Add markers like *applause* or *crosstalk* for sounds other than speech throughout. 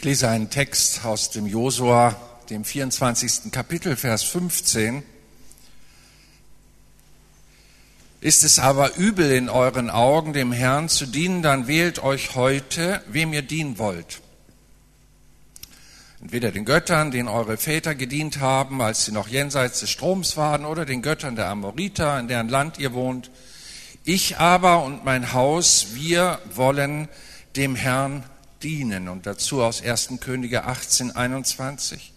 Ich lese einen Text aus dem Josua, dem 24. Kapitel, Vers 15. Ist es aber übel in euren Augen, dem Herrn zu dienen, dann wählt euch heute, wem ihr dienen wollt. Entweder den Göttern, denen eure Väter gedient haben, als sie noch jenseits des Stroms waren, oder den Göttern der Amoriter, in deren Land ihr wohnt. Ich aber und mein Haus, wir wollen dem Herrn dienen. Und dazu aus 1. Könige 18, 21.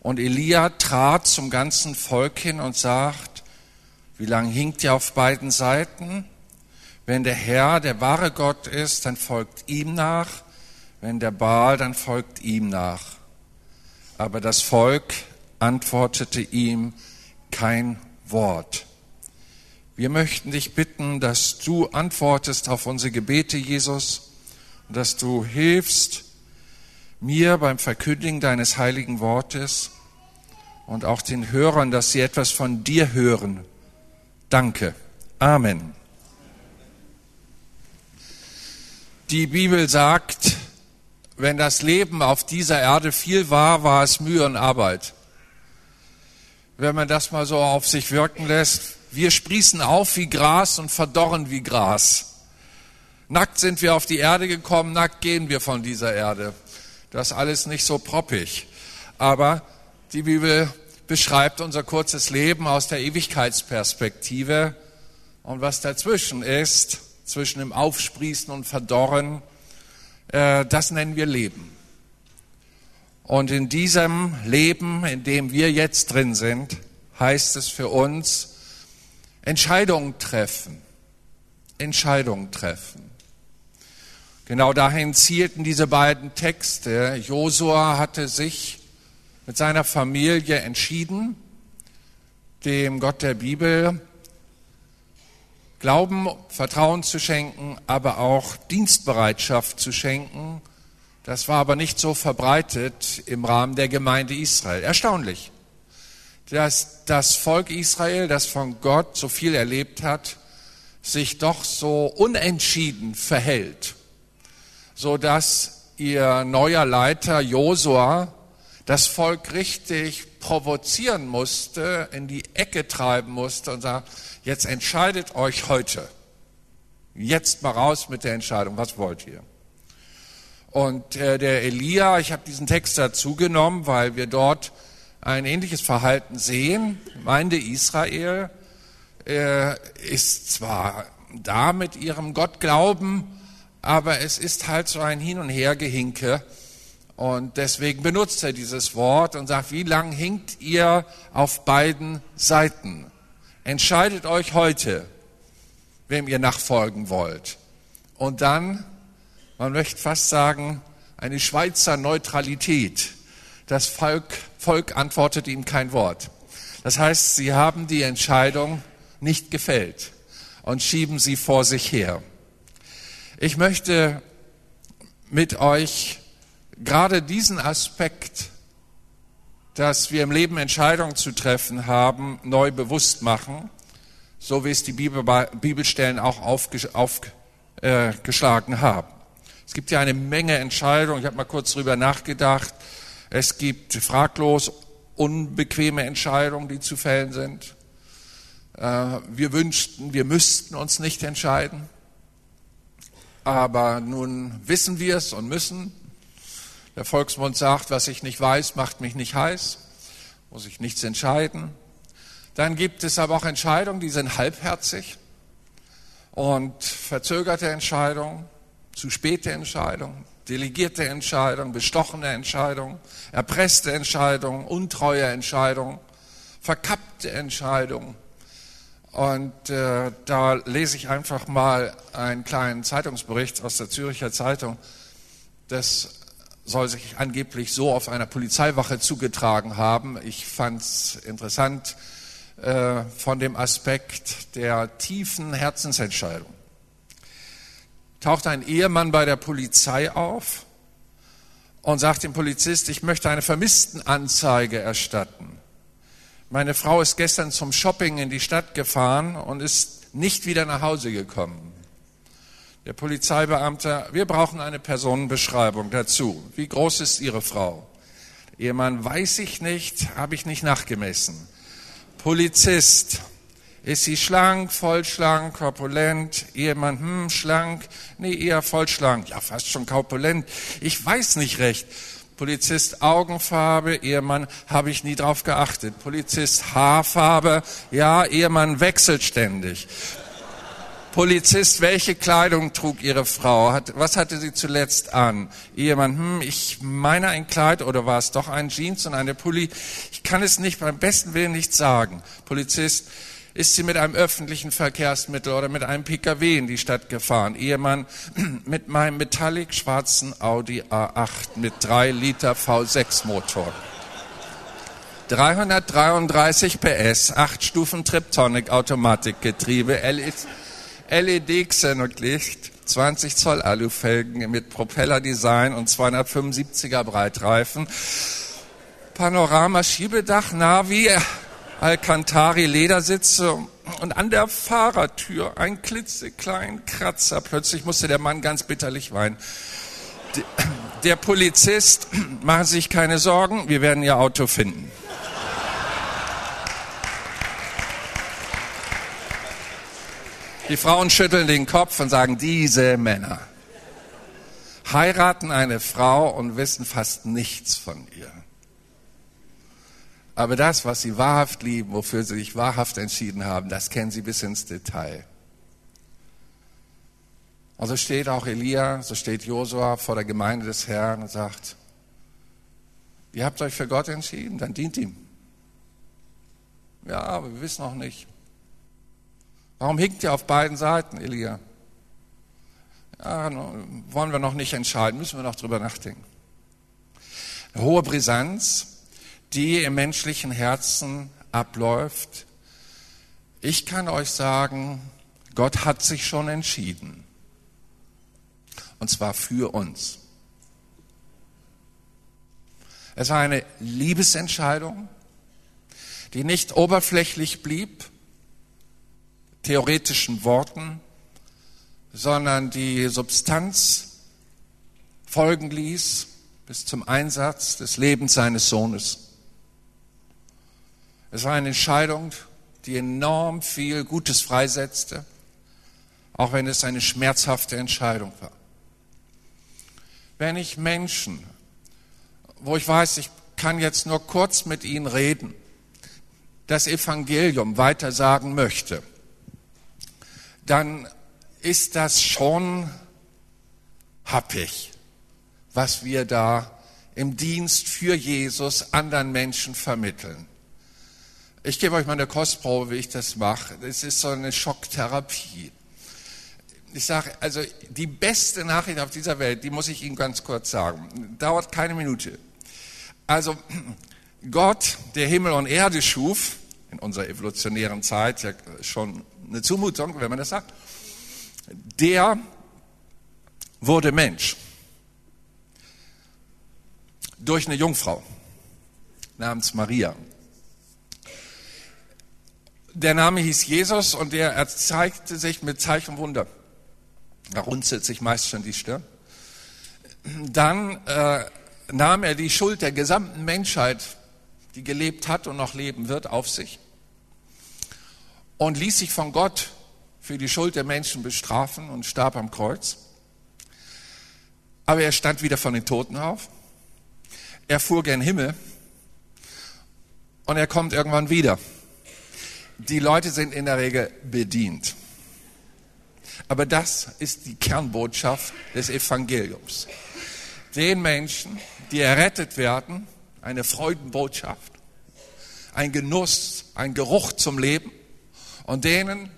Und Elia trat zum ganzen Volk hin und sagt, wie lange hinkt ihr auf beiden Seiten? Wenn der Herr der wahre Gott ist, dann folgt ihm nach. Wenn der Baal, dann folgt ihm nach. Aber das Volk antwortete ihm kein Wort. Wir möchten dich bitten, dass du antwortest auf unsere Gebete, Jesus, dass du hilfst mir beim Verkündigen deines heiligen Wortes und auch den Hörern, dass sie etwas von dir hören. Danke. Amen. Die Bibel sagt, wenn das Leben auf dieser Erde viel war, war es Mühe und Arbeit. Wenn man das mal so auf sich wirken lässt, wir sprießen auf wie Gras und verdorren wie Gras. Nackt sind wir auf die Erde gekommen, nackt gehen wir von dieser Erde. Das alles nicht so proppig. Aber die Bibel beschreibt unser kurzes Leben aus der Ewigkeitsperspektive und was dazwischen ist, zwischen dem Aufsprießen und Verdorren, äh, das nennen wir Leben. Und in diesem Leben, in dem wir jetzt drin sind, heißt es für uns, Entscheidungen treffen. Entscheidungen treffen. Genau dahin zielten diese beiden Texte. Josua hatte sich mit seiner Familie entschieden, dem Gott der Bibel Glauben, Vertrauen zu schenken, aber auch Dienstbereitschaft zu schenken. Das war aber nicht so verbreitet im Rahmen der Gemeinde Israel. Erstaunlich, dass das Volk Israel, das von Gott so viel erlebt hat, sich doch so unentschieden verhält, so dass ihr neuer Leiter Josua das Volk richtig provozieren musste, in die Ecke treiben musste und sagt, jetzt entscheidet euch heute. Jetzt mal raus mit der Entscheidung, was wollt ihr? Und äh, der Elia, ich habe diesen Text dazu genommen, weil wir dort ein ähnliches Verhalten sehen. Gemeinde Israel äh, ist zwar da mit ihrem Gottglauben, aber es ist halt so ein Hin und Her Gehinke und deswegen benutzt er dieses Wort und sagt, wie lang hinkt ihr auf beiden Seiten? Entscheidet euch heute, wem ihr nachfolgen wollt. Und dann, man möchte fast sagen, eine Schweizer Neutralität. Das Volk, Volk antwortet ihm kein Wort. Das heißt, sie haben die Entscheidung nicht gefällt und schieben sie vor sich her. Ich möchte mit euch gerade diesen Aspekt, dass wir im Leben Entscheidungen zu treffen haben, neu bewusst machen, so wie es die Bibel, Bibelstellen auch aufgeschlagen äh, haben. Es gibt ja eine Menge Entscheidungen, ich habe mal kurz drüber nachgedacht. Es gibt fraglos unbequeme Entscheidungen, die zu fällen sind. Äh, wir wünschten, wir müssten uns nicht entscheiden. Aber nun wissen wir es und müssen. Der Volksmund sagt, was ich nicht weiß, macht mich nicht heiß, muss ich nichts entscheiden. Dann gibt es aber auch Entscheidungen, die sind halbherzig und verzögerte Entscheidungen, zu späte Entscheidungen, delegierte Entscheidungen, bestochene Entscheidungen, erpresste Entscheidungen, untreue Entscheidungen, verkappte Entscheidungen. Und äh, da lese ich einfach mal einen kleinen Zeitungsbericht aus der Züricher Zeitung. Das soll sich angeblich so auf einer Polizeiwache zugetragen haben. Ich fand es interessant äh, von dem Aspekt der tiefen Herzensentscheidung. Taucht ein Ehemann bei der Polizei auf und sagt dem Polizist, ich möchte eine Vermisstenanzeige erstatten. Meine Frau ist gestern zum Shopping in die Stadt gefahren und ist nicht wieder nach Hause gekommen. Der Polizeibeamte, wir brauchen eine Personenbeschreibung dazu. Wie groß ist Ihre Frau? Ehemann, weiß ich nicht, habe ich nicht nachgemessen. Polizist, ist sie schlank, vollschlank, korpulent? Ehemann, hm, schlank? Nee, eher vollschlank. Ja, fast schon korpulent. Ich weiß nicht recht. Polizist Augenfarbe, Ehemann habe ich nie drauf geachtet. Polizist Haarfarbe, ja, Ehemann wechselt ständig. Polizist, welche Kleidung trug Ihre Frau? was hatte sie zuletzt an? Ehemann, hm, ich meine ein Kleid oder war es doch ein Jeans und eine Pulli? Ich kann es nicht beim besten Willen nicht sagen. Polizist, ist sie mit einem öffentlichen Verkehrsmittel oder mit einem Pkw in die Stadt gefahren. Ehemann *clears throat* mit meinem metallic schwarzen Audi A8 mit 3 Liter V6 Motor. 333 PS, 8 Stufen Triptonic Automatikgetriebe, LED Xenolicht, 20 Zoll Alufelgen mit Propellerdesign und 275er Breitreifen. Panorama Schiebedach Navi Alcantari Ledersitze und an der Fahrertür ein klitzekleinen Kratzer. Plötzlich musste der Mann ganz bitterlich weinen. Der Polizist, *clears throat* machen Sie sich keine Sorgen, wir werden Ihr Auto finden. Die Frauen schütteln den Kopf und sagen, diese Männer heiraten eine Frau und wissen fast nichts von ihr. Aber das, was sie wahrhaft lieben, wofür sie sich wahrhaft entschieden haben, das kennen sie bis ins Detail. Und so steht auch Elia, so steht Josua vor der Gemeinde des Herrn und sagt, ihr habt euch für Gott entschieden, dann dient ihm. Ja, aber wir wissen noch nicht. Warum hinkt ihr auf beiden Seiten, Elia? Ja, wollen wir noch nicht entscheiden, müssen wir noch drüber nachdenken. Eine hohe Brisanz, die im menschlichen Herzen abläuft. Ich kann euch sagen, Gott hat sich schon entschieden. Und zwar für uns. Es war eine Liebesentscheidung, die nicht oberflächlich blieb, theoretischen Worten, sondern die Substanz folgen ließ bis zum Einsatz des Lebens seines Sohnes. Es war eine Entscheidung, die enorm viel Gutes freisetzte, auch wenn es eine schmerzhafte Entscheidung war. Wenn ich Menschen, wo ich weiß, ich kann jetzt nur kurz mit ihnen reden, das Evangelium weiter sagen möchte, dann ist das schon happig, was wir da im Dienst für Jesus anderen Menschen vermitteln. Ich gebe euch mal eine Kostprobe, wie ich das mache. Das ist so eine Schocktherapie. Ich sage, also die beste Nachricht auf dieser Welt, die muss ich Ihnen ganz kurz sagen. Dauert keine Minute. Also Gott, der Himmel und Erde schuf, in unserer evolutionären Zeit, ja schon eine Zumutung, wenn man das sagt, der wurde Mensch durch eine Jungfrau namens Maria. Der Name hieß Jesus und er zeigte sich mit Zeichen und Wunder. Da runzelt sich meist schon die Stirn. Dann äh, nahm er die Schuld der gesamten Menschheit, die gelebt hat und noch leben wird, auf sich und ließ sich von Gott für die Schuld der Menschen bestrafen und starb am Kreuz. Aber er stand wieder von den Toten auf. Er fuhr gen Himmel und er kommt irgendwann wieder die Leute sind in der Regel bedient. Aber das ist die Kernbotschaft des Evangeliums. Den Menschen, die errettet werden, eine Freudenbotschaft, ein Genuss, ein Geruch zum Leben und denen,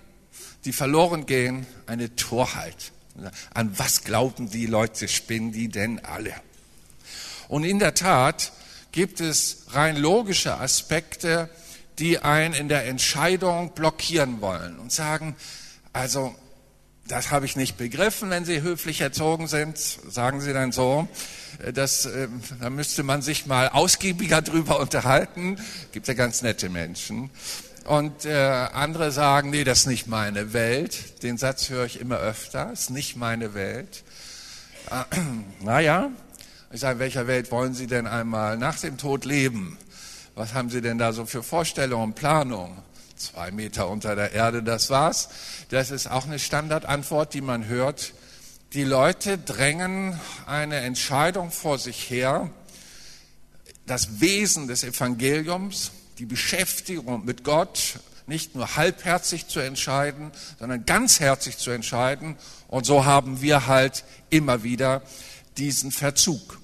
die verloren gehen, eine Torheit. An was glauben die Leute, spinnen die denn alle? Und in der Tat gibt es rein logische Aspekte, die einen in der Entscheidung blockieren wollen und sagen, also das habe ich nicht begriffen, wenn Sie höflich erzogen sind, sagen Sie dann so. Das, äh, da müsste man sich mal ausgiebiger *laughs* drüber unterhalten. Gibt ja ganz nette Menschen. Und äh, andere sagen, nee, das ist nicht meine Welt. Den Satz höre ich immer öfter, ist nicht meine Welt. Äh, *clears throat* naja, ich sage, in welcher Welt wollen Sie denn einmal nach dem Tod leben? Was haben Sie denn da so für Vorstellungen, Planungen? Zwei Meter unter der Erde, das war's. Das ist auch eine Standardantwort, die man hört. Die Leute drängen eine Entscheidung vor sich her, das Wesen des Evangeliums, die Beschäftigung mit Gott nicht nur halbherzig zu entscheiden, sondern ganzherzig zu entscheiden. Und so haben wir halt immer wieder diesen Verzug.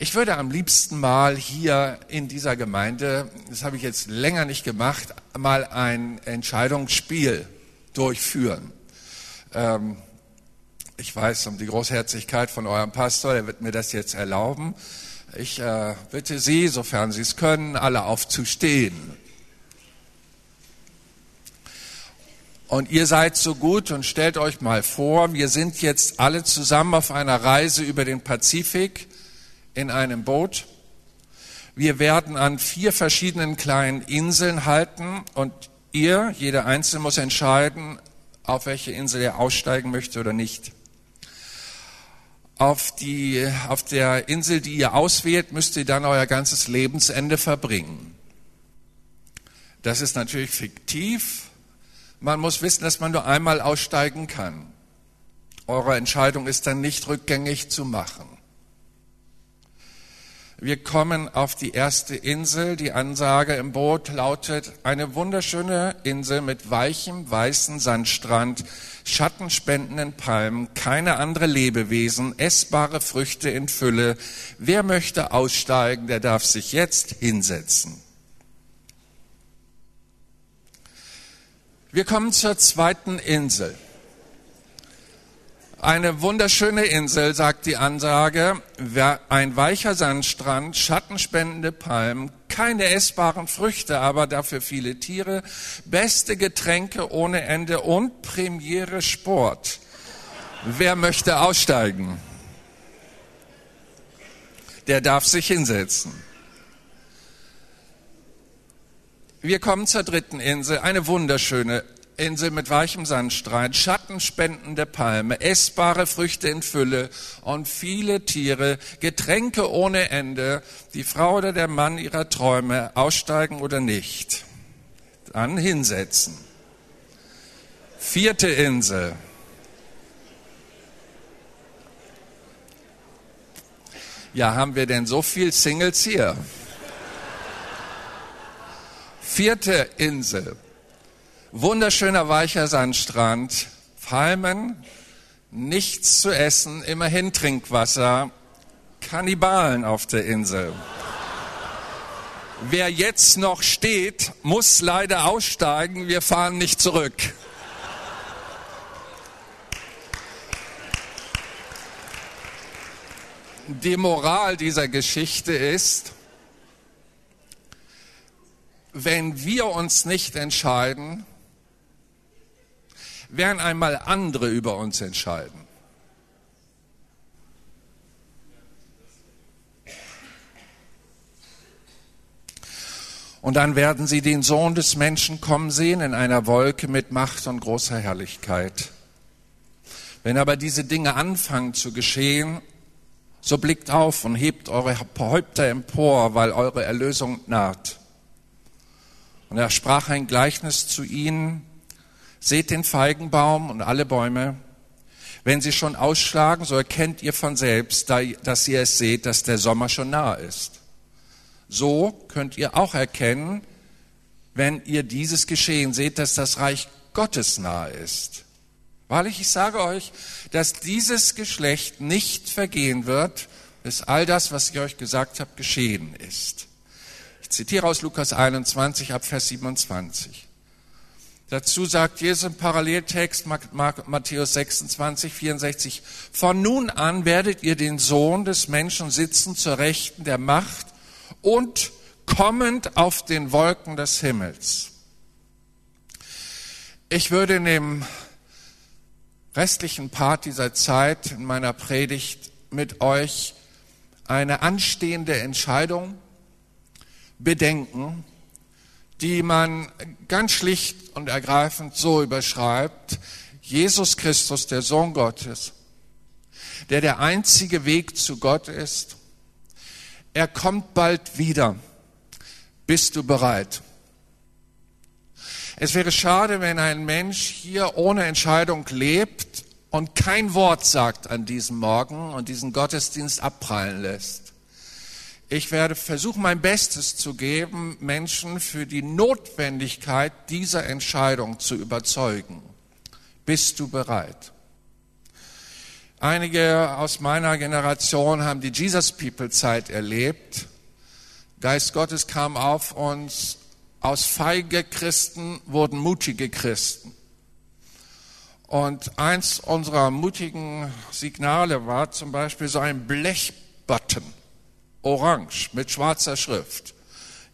Ich würde am liebsten mal hier in dieser Gemeinde, das habe ich jetzt länger nicht gemacht, mal ein Entscheidungsspiel durchführen. Ähm, ich weiß um die Großherzigkeit von eurem Pastor, der wird mir das jetzt erlauben. Ich äh, bitte Sie, sofern Sie es können, alle aufzustehen. Und ihr seid so gut und stellt euch mal vor, wir sind jetzt alle zusammen auf einer Reise über den Pazifik in einem Boot. Wir werden an vier verschiedenen kleinen Inseln halten und ihr, jeder Einzelne muss entscheiden, auf welche Insel er aussteigen möchte oder nicht. Auf, die, auf der Insel, die ihr auswählt, müsst ihr dann euer ganzes Lebensende verbringen. Das ist natürlich fiktiv. Man muss wissen, dass man nur einmal aussteigen kann. Eure Entscheidung ist dann nicht rückgängig zu machen. Wir kommen auf die erste Insel. Die Ansage im Boot lautet, eine wunderschöne Insel mit weichem, weißen Sandstrand, schattenspendenden Palmen, keine andere Lebewesen, essbare Früchte in Fülle. Wer möchte aussteigen, der darf sich jetzt hinsetzen. Wir kommen zur zweiten Insel. Eine wunderschöne Insel, sagt die Ansage, ein weicher Sandstrand, schattenspendende Palmen, keine essbaren Früchte, aber dafür viele Tiere, beste Getränke ohne Ende und Premiere Sport. Wer möchte aussteigen? Der darf sich hinsetzen. Wir kommen zur dritten Insel, eine wunderschöne Insel mit weichem Sandstrand, schattenspendende Palme, essbare Früchte in Fülle und viele Tiere, Getränke ohne Ende, die Frau oder der Mann ihrer Träume, aussteigen oder nicht. Dann hinsetzen. Vierte Insel. Ja, haben wir denn so viel Singles hier? Vierte Insel. Wunderschöner weicher Sandstrand, Palmen, nichts zu essen, immerhin Trinkwasser, Kannibalen auf der Insel. Wer jetzt noch steht, muss leider aussteigen, wir fahren nicht zurück. Die Moral dieser Geschichte ist, wenn wir uns nicht entscheiden, werden einmal andere über uns entscheiden. Und dann werden sie den Sohn des Menschen kommen sehen in einer Wolke mit Macht und großer Herrlichkeit. Wenn aber diese Dinge anfangen zu geschehen, so blickt auf und hebt eure Häupter empor, weil eure Erlösung naht. Und er sprach ein Gleichnis zu ihnen, Seht den Feigenbaum und alle Bäume. Wenn sie schon ausschlagen, so erkennt ihr von selbst, dass ihr es seht, dass der Sommer schon nahe ist. So könnt ihr auch erkennen, wenn ihr dieses Geschehen seht, dass das Reich Gottes nahe ist. Wahrlich, ich sage euch, dass dieses Geschlecht nicht vergehen wird, bis all das, was ich euch gesagt habe, geschehen ist. Ich zitiere aus Lukas 21 ab Vers 27. Dazu sagt Jesus im Paralleltext Matthäus 26, 64, von nun an werdet ihr den Sohn des Menschen sitzen zur Rechten der Macht und kommend auf den Wolken des Himmels. Ich würde in dem restlichen Part dieser Zeit in meiner Predigt mit euch eine anstehende Entscheidung bedenken, die man ganz schlicht und ergreifend so überschreibt, Jesus Christus, der Sohn Gottes, der der einzige Weg zu Gott ist, er kommt bald wieder. Bist du bereit? Es wäre schade, wenn ein Mensch hier ohne Entscheidung lebt und kein Wort sagt an diesem Morgen und diesen Gottesdienst abprallen lässt. Ich werde versuchen, mein Bestes zu geben, Menschen für die Notwendigkeit dieser Entscheidung zu überzeugen. Bist du bereit? Einige aus meiner Generation haben die Jesus People Zeit erlebt. Geist Gottes kam auf uns. Aus feige Christen wurden mutige Christen. Und eins unserer mutigen Signale war zum Beispiel so ein Blechbutton, orange, mit schwarzer Schrift.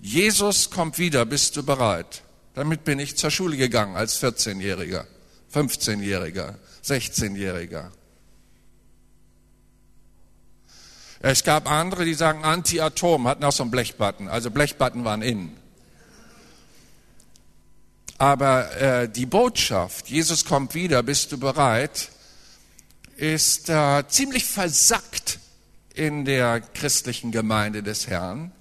Jesus kommt wieder, bist du bereit? Damit bin ich zur Schule gegangen als 14-Jähriger, 15-Jähriger, 16-Jähriger. Es gab andere, die sagen Anti-Atom, hatten auch so einen Blechbutton. Also Blechbutton waren innen. Aber äh, die Botschaft, Jesus kommt wieder, bist du bereit, ist äh, ziemlich versackt in der christlichen Gemeinde des Herrn.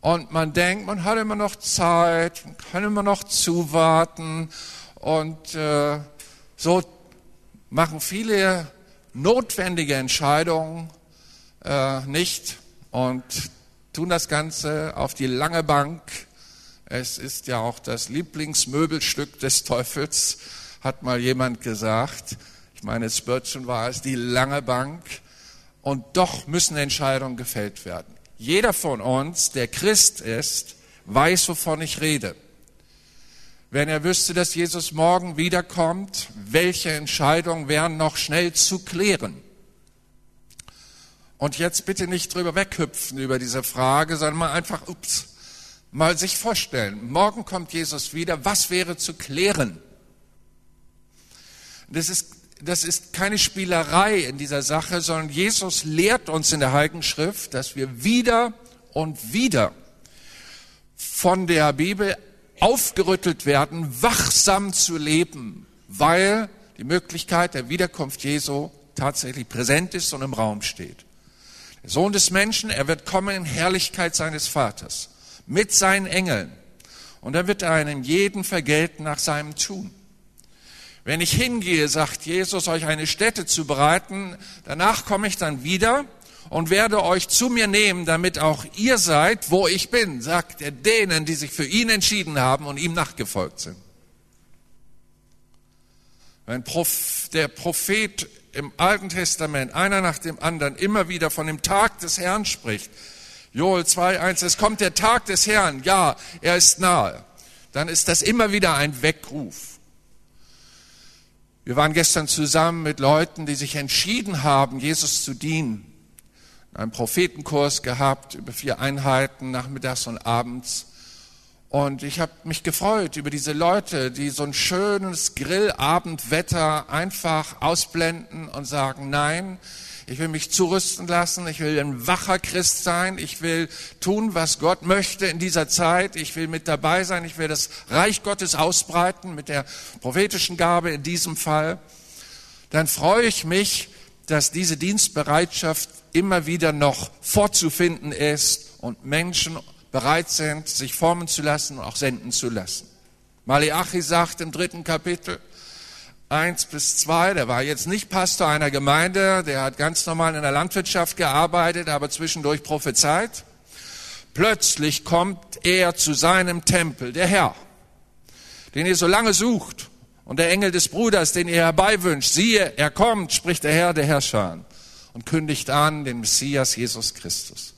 Und man denkt, man hat immer noch Zeit, man kann immer noch zuwarten. Und äh, so machen viele notwendige Entscheidungen äh, nicht und tun das Ganze auf die lange Bank es ist ja auch das Lieblingsmöbelstück des Teufels, hat mal jemand gesagt. Ich meine, Spurgeon war es, die lange Bank. Und doch müssen Entscheidungen gefällt werden. Jeder von uns, der Christ ist, weiß, wovon ich rede. Wenn er wüsste, dass Jesus morgen wiederkommt, welche Entscheidungen wären noch schnell zu klären? Und jetzt bitte nicht drüber weghüpfen über diese Frage, sondern mal einfach, ups, mal sich vorstellen, morgen kommt Jesus wieder, was wäre zu klären? Das ist, das ist keine Spielerei in dieser Sache, sondern Jesus lehrt uns in der Heiligen Schrift, dass wir wieder und wieder von der Bibel aufgerüttelt werden, wachsam zu leben, weil die Möglichkeit der Wiederkunft Jesu tatsächlich präsent ist und im Raum steht. Der Sohn des Menschen, er wird kommen in Herrlichkeit seines Vaters mit seinen Engeln. Und er wird einem jeden vergelten nach seinem Tun. Wenn ich hingehe, sagt Jesus, euch eine Stätte zu bereiten, danach komme ich dann wieder und werde euch zu mir nehmen, damit auch ihr seid, wo ich bin, sagt er denen, die sich für ihn entschieden haben und ihm nachgefolgt sind. Wenn der Prophet im Alten Testament einer nach dem anderen immer wieder von dem Tag des Herrn spricht, Joel 2.1, es kommt der Tag des Herrn, ja, er ist nahe. Dann ist das immer wieder ein Weckruf. Wir waren gestern zusammen mit Leuten, die sich entschieden haben, Jesus zu dienen. Einen Prophetenkurs gehabt über vier Einheiten, nachmittags und abends. Und ich habe mich gefreut über diese Leute, die so ein schönes Grillabendwetter einfach ausblenden und sagen, nein, ich will mich zurüsten lassen. Ich will ein wacher Christ sein. Ich will tun, was Gott möchte in dieser Zeit. Ich will mit dabei sein. Ich will das Reich Gottes ausbreiten mit der prophetischen Gabe in diesem Fall. Dann freue ich mich, dass diese Dienstbereitschaft immer wieder noch vorzufinden ist und Menschen bereit sind, sich formen zu lassen und auch senden zu lassen. Malachi sagt im dritten Kapitel, 1 bis 2, der war jetzt nicht Pastor einer Gemeinde, der hat ganz normal in der Landwirtschaft gearbeitet, aber zwischendurch prophezeit. Plötzlich kommt er zu seinem Tempel, der Herr, den ihr so lange sucht, und der Engel des Bruders, den ihr herbeiwünscht. Siehe, er kommt, spricht der Herr der Herrscher und kündigt an den Messias Jesus Christus.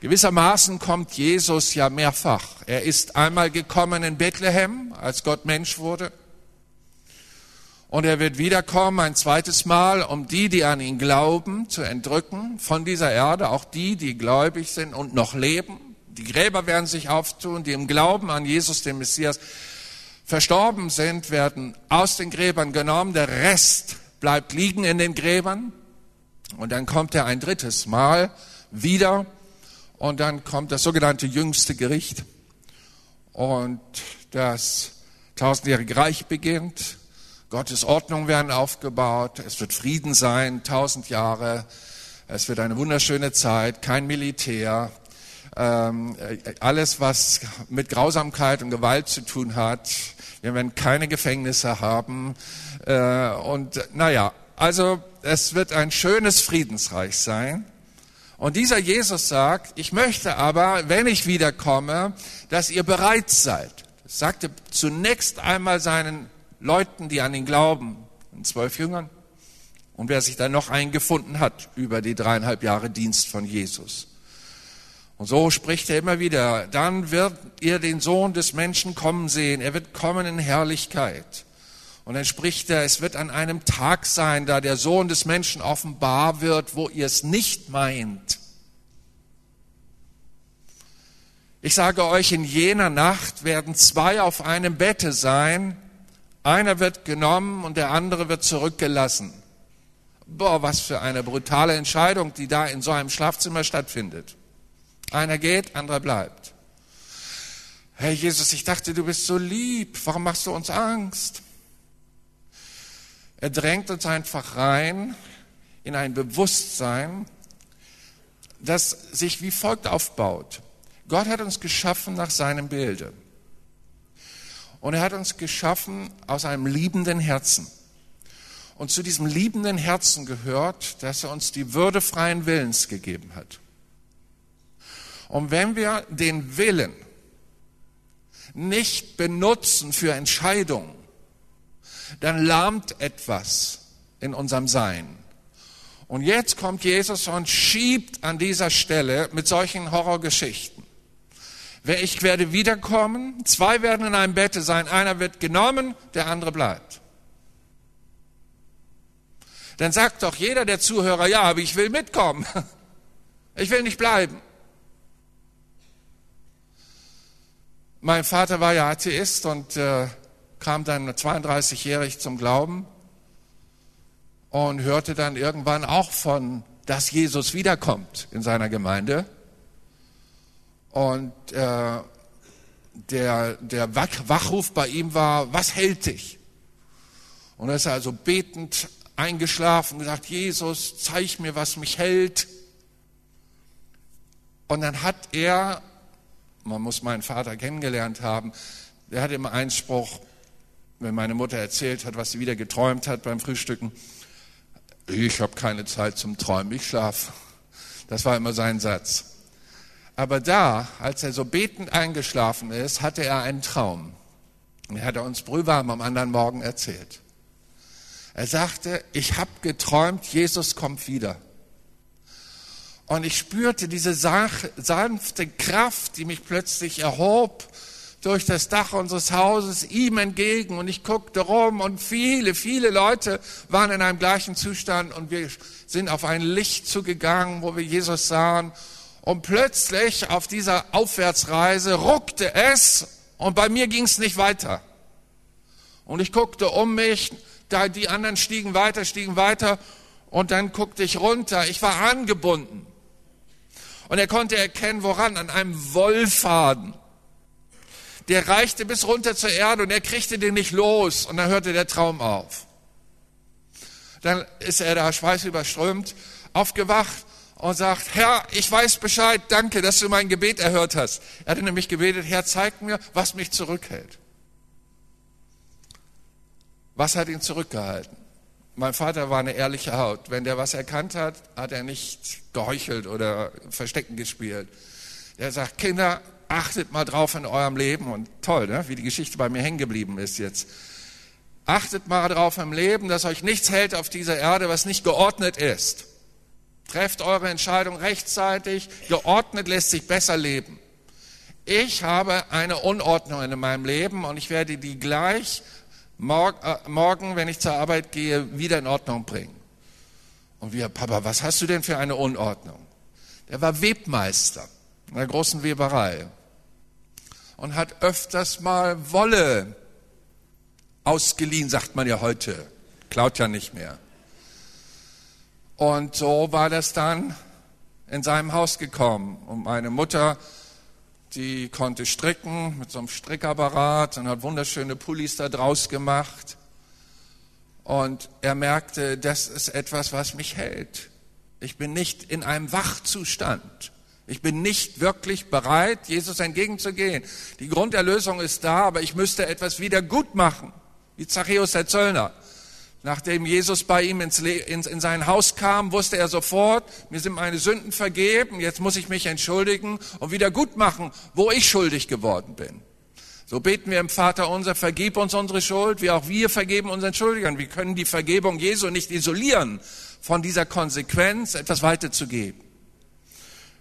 Gewissermaßen kommt Jesus ja mehrfach. Er ist einmal gekommen in Bethlehem, als Gott Mensch wurde. Und er wird wiederkommen ein zweites Mal, um die, die an ihn glauben, zu entrücken von dieser Erde, auch die, die gläubig sind und noch leben. Die Gräber werden sich auftun, die im Glauben an Jesus, den Messias, verstorben sind, werden aus den Gräbern genommen. Der Rest bleibt liegen in den Gräbern. Und dann kommt er ein drittes Mal wieder. Und dann kommt das sogenannte jüngste Gericht. und das tausendjährige Reich beginnt. Gottes Ordnung werden aufgebaut. Es wird Frieden sein, tausend Jahre. Es wird eine wunderschöne Zeit, kein Militär. Ähm, alles, was mit Grausamkeit und Gewalt zu tun hat. Wir werden keine Gefängnisse haben. Äh, und naja, also es wird ein schönes Friedensreich sein. Und dieser Jesus sagt, ich möchte aber, wenn ich wiederkomme, dass ihr bereit seid. Das sagte zunächst einmal seinen Leuten, die an ihn glauben, den zwölf Jüngern. Und wer sich dann noch eingefunden hat über die dreieinhalb Jahre Dienst von Jesus. Und so spricht er immer wieder, dann wird ihr den Sohn des Menschen kommen sehen, er wird kommen in Herrlichkeit. Und dann spricht er, es wird an einem Tag sein, da der Sohn des Menschen offenbar wird, wo ihr es nicht meint. Ich sage euch, in jener Nacht werden zwei auf einem Bette sein, einer wird genommen und der andere wird zurückgelassen. Boah, was für eine brutale Entscheidung, die da in so einem Schlafzimmer stattfindet. Einer geht, anderer bleibt. Herr Jesus, ich dachte, du bist so lieb. Warum machst du uns Angst? Er drängt uns einfach rein in ein Bewusstsein, das sich wie folgt aufbaut. Gott hat uns geschaffen nach seinem Bilde. Und er hat uns geschaffen aus einem liebenden Herzen. Und zu diesem liebenden Herzen gehört, dass er uns die Würde freien Willens gegeben hat. Und wenn wir den Willen nicht benutzen für Entscheidungen, dann lahmt etwas in unserem Sein. Und jetzt kommt Jesus und schiebt an dieser Stelle mit solchen Horrorgeschichten. Ich werde wiederkommen, zwei werden in einem Bette sein, einer wird genommen, der andere bleibt. Dann sagt doch jeder der Zuhörer, ja, aber ich will mitkommen. *laughs* Ich will nicht bleiben. Mein Vater war ja Atheist und äh, kam dann 32-jährig zum Glauben und hörte dann irgendwann auch von, dass Jesus wiederkommt in seiner Gemeinde. Und äh, der, der Wachruf bei ihm war, was hält dich? Und er ist also betend eingeschlafen und gesagt, Jesus, zeig mir, was mich hält. Und dann hat er, man muss meinen Vater kennengelernt haben, der hat immer einen Spruch, wenn meine Mutter erzählt hat, was sie wieder geträumt hat beim Frühstücken. Ich habe keine Zeit zum Träumen, ich schlafe. Das war immer sein Satz. Aber da, als er so betend eingeschlafen ist, hatte er einen Traum. Und er hat uns brühwarm am anderen Morgen erzählt. Er sagte, ich habe geträumt, Jesus kommt wieder. Und ich spürte diese sanfte Kraft, die mich plötzlich erhob durch das Dach unseres Hauses ihm entgegen und ich guckte rum und viele, viele Leute waren in einem gleichen Zustand und wir sind auf ein Licht zugegangen, wo wir Jesus sahen und plötzlich auf dieser Aufwärtsreise ruckte es und bei mir ging es nicht weiter. Und ich guckte um mich, da die anderen stiegen weiter, stiegen weiter und dann guckte ich runter. Ich war angebunden. Und er konnte erkennen, woran? An einem Wollfaden der reichte bis runter zur Erde und er kriegte den nicht los und dann hörte der Traum auf. Dann ist er da schweißüberströmt aufgewacht und sagt, Herr, ich weiß Bescheid, danke, dass du mein Gebet erhört hast. Er hatte nämlich gebetet, Herr, zeig mir, was mich zurückhält. Was hat ihn zurückgehalten? Mein Vater war eine ehrliche Haut. Wenn der was erkannt hat, hat er nicht geheuchelt oder Verstecken gespielt. Er sagt, Kinder, achtet mal drauf in eurem Leben und toll, ne? wie die Geschichte bei mir hängen geblieben ist jetzt. Achtet mal drauf im Leben, dass euch nichts hält auf dieser Erde, was nicht geordnet ist. Trefft eure Entscheidung rechtzeitig. Geordnet lässt sich besser leben. Ich habe eine Unordnung in meinem Leben und ich werde die gleich äh, morgen, wenn ich zur Arbeit gehe, wieder in Ordnung bringen. Und wir, Papa, was hast du denn für eine Unordnung? Der war Webmeister in einer großen Weberei und hat öfters mal Wolle ausgeliehen, sagt man ja heute. Klaut ja nicht mehr. Und so war das dann in seinem Haus gekommen. Und meine Mutter die konnte stricken mit so einem Strickapparat und hat wunderschöne Pullis da draus gemacht. Und er merkte, das ist etwas, was mich hält. Ich bin nicht in einem Wachzustand. Ich bin nicht wirklich bereit, Jesus entgegenzugehen. Die Grunderlösung ist da, aber ich müsste etwas wieder gut machen, wie Zachäus der Zöllner. Nachdem Jesus bei ihm ins, ins, in sein Haus kam, wusste er sofort, mir sind meine Sünden vergeben, jetzt muss ich mich entschuldigen und wieder gut machen, wo ich schuldig geworden bin. So beten wir im Vater unser, vergib uns unsere Schuld, wie auch wir vergeben unseren Schuldigern. Wir können die Vergebung Jesu nicht isolieren von dieser Konsequenz, etwas weiterzugeben.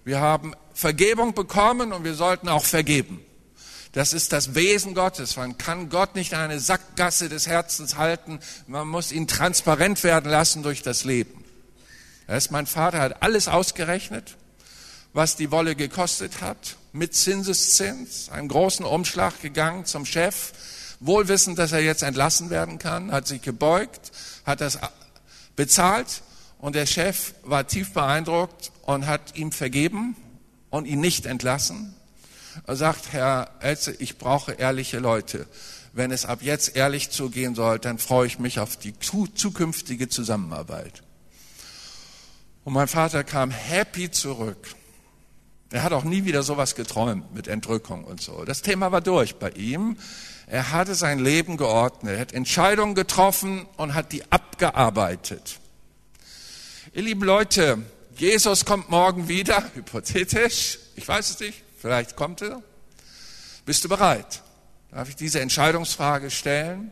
Wir haben Vergebung bekommen und wir sollten auch vergeben. Das ist das Wesen Gottes. Man kann Gott nicht eine Sackgasse des Herzens halten. Man muss ihn transparent werden lassen durch das Leben. Das mein Vater hat alles ausgerechnet, was die Wolle gekostet hat, mit Zinseszins, einen großen Umschlag gegangen zum Chef, wohlwissend, dass er jetzt entlassen werden kann, hat sich gebeugt, hat das bezahlt und der Chef war tief beeindruckt und hat ihm vergeben und ihn nicht entlassen. Er sagt, Herr Elze, ich brauche ehrliche Leute. Wenn es ab jetzt ehrlich zugehen soll, dann freue ich mich auf die zukünftige Zusammenarbeit. Und mein Vater kam happy zurück. Er hat auch nie wieder sowas geträumt mit Entrückung und so. Das Thema war durch bei ihm. Er hatte sein Leben geordnet, er hat Entscheidungen getroffen und hat die abgearbeitet. Ihr lieben Leute, Jesus kommt morgen wieder, *laughs* hypothetisch, ich weiß es nicht, Vielleicht kommt er. Bist du bereit? Darf ich diese Entscheidungsfrage stellen?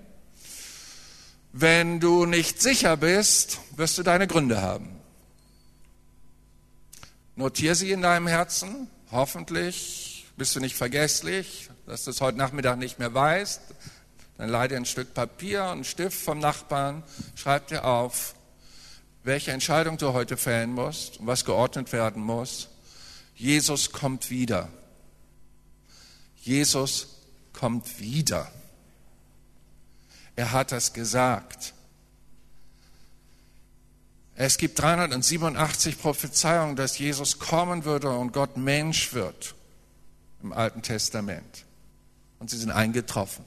Wenn du nicht sicher bist, wirst du deine Gründe haben. Notier sie in deinem Herzen. Hoffentlich bist du nicht vergesslich, dass du es heute Nachmittag nicht mehr weißt. Dann leih dir ein Stück Papier und einen Stift vom Nachbarn. Schreib dir auf, welche Entscheidung du heute fällen musst und was geordnet werden muss. Jesus kommt wieder. Jesus kommt wieder. Er hat das gesagt. Es gibt 387 Prophezeiungen, dass Jesus kommen würde und Gott Mensch wird im Alten Testament. Und sie sind eingetroffen.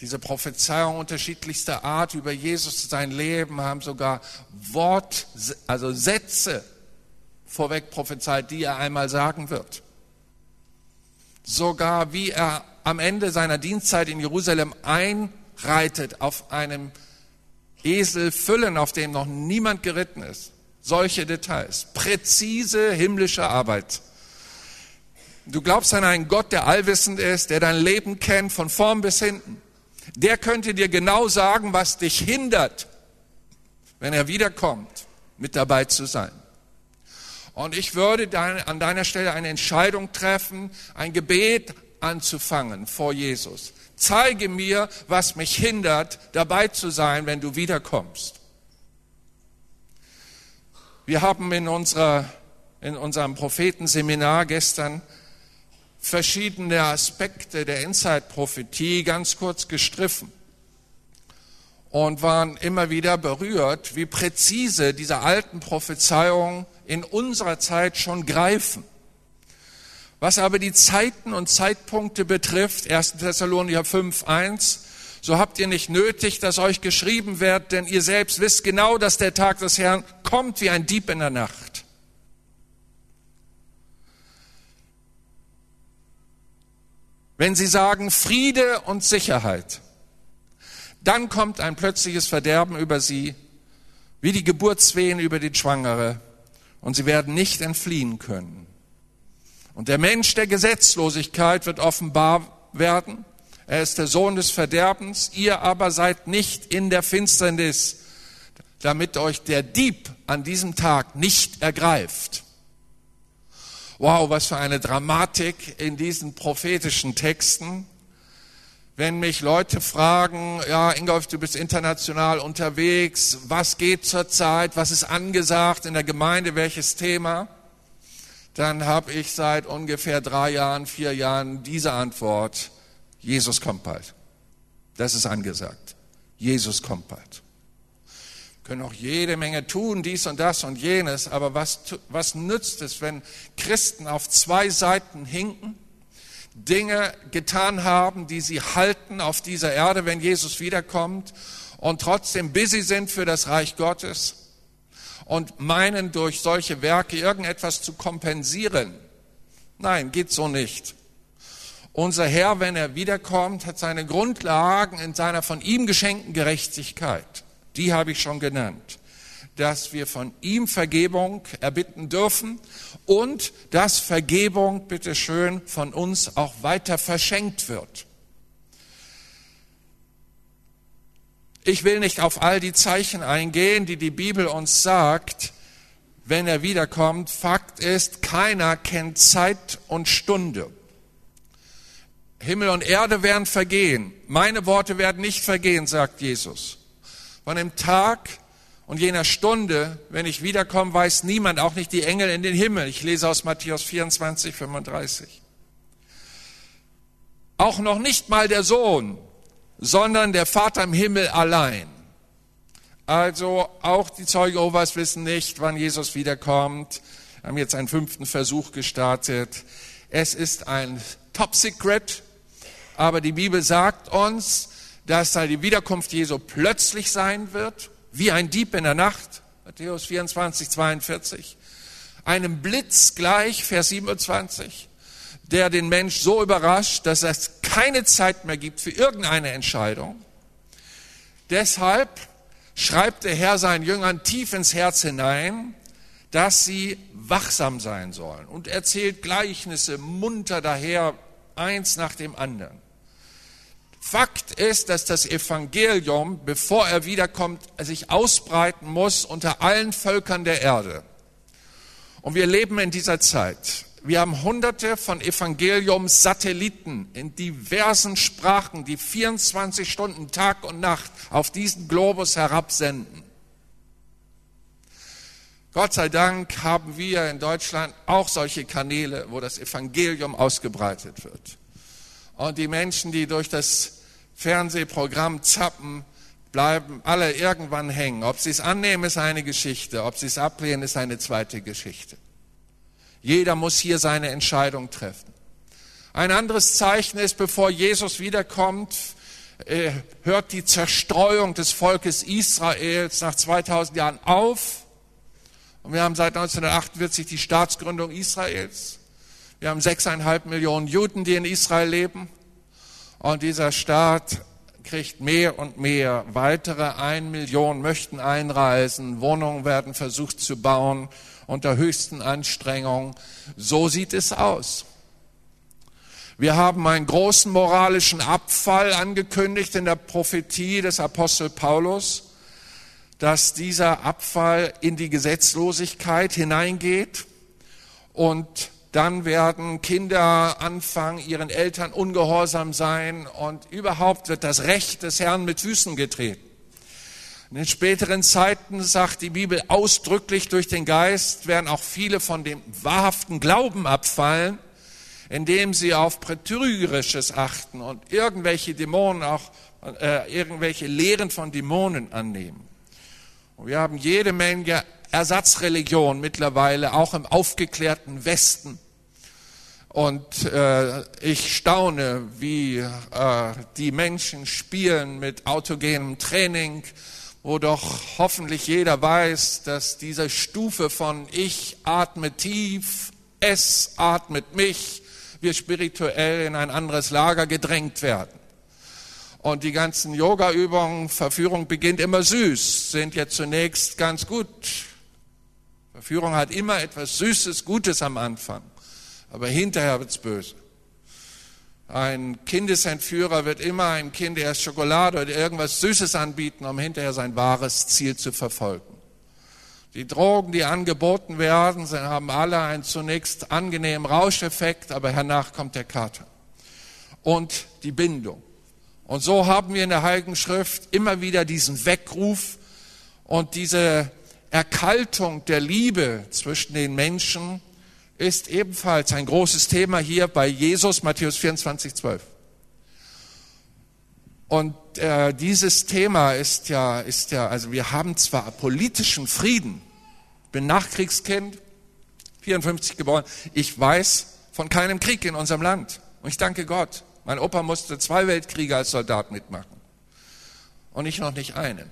Diese Prophezeiungen unterschiedlichster Art über Jesus, sein Leben, haben sogar Wort, also Sätze vorweg prophezeit, die er einmal sagen wird sogar wie er am Ende seiner Dienstzeit in Jerusalem einreitet auf einem Esel füllen, auf dem noch niemand geritten ist. Solche Details. Präzise himmlische Arbeit. Du glaubst an einen Gott, der allwissend ist, der dein Leben kennt von vorn bis hinten. Der könnte dir genau sagen, was dich hindert, wenn er wiederkommt, mit dabei zu sein. Und ich würde an deiner Stelle eine Entscheidung treffen, ein Gebet anzufangen vor Jesus. Zeige mir, was mich hindert, dabei zu sein, wenn du wiederkommst. Wir haben in, unserer, in unserem Prophetenseminar gestern verschiedene Aspekte der Inside-Prophetie ganz kurz gestriffen und waren immer wieder berührt, wie präzise diese alten Prophezeiungen in unserer Zeit schon greifen. Was aber die Zeiten und Zeitpunkte betrifft, 1. Thessalonicher 5, 1, so habt ihr nicht nötig, dass euch geschrieben wird, denn ihr selbst wisst genau, dass der Tag des Herrn kommt wie ein Dieb in der Nacht. Wenn sie sagen Friede und Sicherheit, dann kommt ein plötzliches Verderben über sie, wie die Geburtswehen über die Schwangere und sie werden nicht entfliehen können. Und der Mensch der Gesetzlosigkeit wird offenbar werden. Er ist der Sohn des Verderbens. Ihr aber seid nicht in der Finsternis, damit euch der Dieb an diesem Tag nicht ergreift. Wow, was für eine Dramatik in diesen prophetischen Texten wenn mich Leute fragen, ja, Ingolf, du bist international unterwegs, was geht zurzeit, was ist angesagt in der Gemeinde, welches Thema, dann habe ich seit ungefähr drei Jahren, vier Jahren diese Antwort, Jesus kommt bald. Das ist angesagt. Jesus kommt bald. können auch jede Menge tun, dies und das und jenes, aber was, was nützt es, wenn Christen auf zwei Seiten hinken, Dinge getan haben, die sie halten auf dieser Erde, wenn Jesus wiederkommt und trotzdem busy sind für das Reich Gottes und meinen, durch solche Werke irgendetwas zu kompensieren. Nein, geht so nicht. Unser Herr, wenn er wiederkommt, hat seine Grundlagen in seiner von ihm geschenkten Gerechtigkeit. Die habe ich schon genannt. Dass wir von ihm Vergebung erbitten dürfen und dass Vergebung, bitteschön, von uns auch weiter verschenkt wird. Ich will nicht auf all die Zeichen eingehen, die die Bibel uns sagt, wenn er wiederkommt. Fakt ist, keiner kennt Zeit und Stunde. Himmel und Erde werden vergehen. Meine Worte werden nicht vergehen, sagt Jesus. Von dem Tag und jener Stunde, wenn ich wiederkomme, weiß niemand, auch nicht die Engel in den Himmel. Ich lese aus Matthäus 24, 35. Auch noch nicht mal der Sohn, sondern der Vater im Himmel allein. Also auch die Zeugen Jehovas wissen nicht, wann Jesus wiederkommt. Wir haben jetzt einen fünften Versuch gestartet. Es ist ein Top Secret, aber die Bibel sagt uns, dass die Wiederkunft Jesu plötzlich sein wird, wie ein Dieb in der Nacht. Matthäus 24, 42. Einem Blitz gleich, Vers 27, der den Mensch so überrascht, dass es keine Zeit mehr gibt für irgendeine Entscheidung. Deshalb schreibt der Herr seinen Jüngern tief ins Herz hinein, dass sie wachsam sein sollen und erzählt Gleichnisse munter daher, eins nach dem anderen. Fakt ist, dass das Evangelium, bevor er wiederkommt, sich ausbreiten muss unter allen Völkern der Erde. Und wir leben in dieser Zeit. Wir haben hunderte von Evangelium-Satelliten in diversen Sprachen, die 24 Stunden Tag und Nacht auf diesen Globus herabsenden. Gott sei Dank haben wir in Deutschland auch solche Kanäle, wo das Evangelium ausgebreitet wird. Und die Menschen, die durch das Fernsehprogramm zappen, bleiben alle irgendwann hängen. Ob sie es annehmen, ist eine Geschichte. Ob sie es ablehnen, ist eine zweite Geschichte. Jeder muss hier seine Entscheidung treffen. Ein anderes Zeichen ist, bevor Jesus wiederkommt, äh, hört die Zerstreuung des Volkes Israels nach 2000 Jahren auf. Und wir haben seit 1948 die Staatsgründung Israels. Wir haben sechseinhalb Millionen Juden, die in Israel leben. Und dieser Staat kriegt mehr und mehr. Weitere ein Million möchten einreisen. Wohnungen werden versucht zu bauen unter höchsten Anstrengungen. So sieht es aus. Wir haben einen großen moralischen Abfall angekündigt in der Prophetie des Apostel Paulus, dass dieser Abfall in die Gesetzlosigkeit hineingeht und dann werden Kinder anfangen, ihren Eltern ungehorsam sein und überhaupt wird das Recht des Herrn mit Füßen getreten. In den späteren Zeiten sagt die Bibel ausdrücklich durch den Geist, werden auch viele von dem wahrhaften Glauben abfallen, indem sie auf Betrügerisches achten und irgendwelche Dämonen auch, äh, irgendwelche Lehren von Dämonen annehmen. Und wir haben jede Menge Ersatzreligion mittlerweile, auch im aufgeklärten Westen. Und äh, ich staune, wie äh, die Menschen spielen mit autogenem Training, wo doch hoffentlich jeder weiß, dass diese Stufe von ich atme tief, es atmet mich, wir spirituell in ein anderes Lager gedrängt werden. Und die ganzen Yoga-Übungen, Verführung beginnt immer süß, sind jetzt zunächst ganz gut. Verführung hat immer etwas Süßes, Gutes am Anfang aber hinterher wird's böse. Ein Kindesentführer wird immer einem Kind erst Schokolade oder irgendwas Süßes anbieten, um hinterher sein wahres Ziel zu verfolgen. Die Drogen, die angeboten werden, haben alle einen zunächst angenehmen Rauscheffekt, aber hernach kommt der Kater. Und die Bindung. Und so haben wir in der Heiligen Schrift immer wieder diesen Weckruf und diese Erkaltung der Liebe zwischen den Menschen, ist ebenfalls ein großes Thema hier bei Jesus, Matthäus 24, 12. Und äh, dieses Thema ist ja, ist ja, also wir haben zwar politischen Frieden, bin Nachkriegskind, 54 geboren, ich weiß von keinem Krieg in unserem Land. Und ich danke Gott. Mein Opa musste zwei Weltkriege als Soldat mitmachen. Und ich noch nicht einen.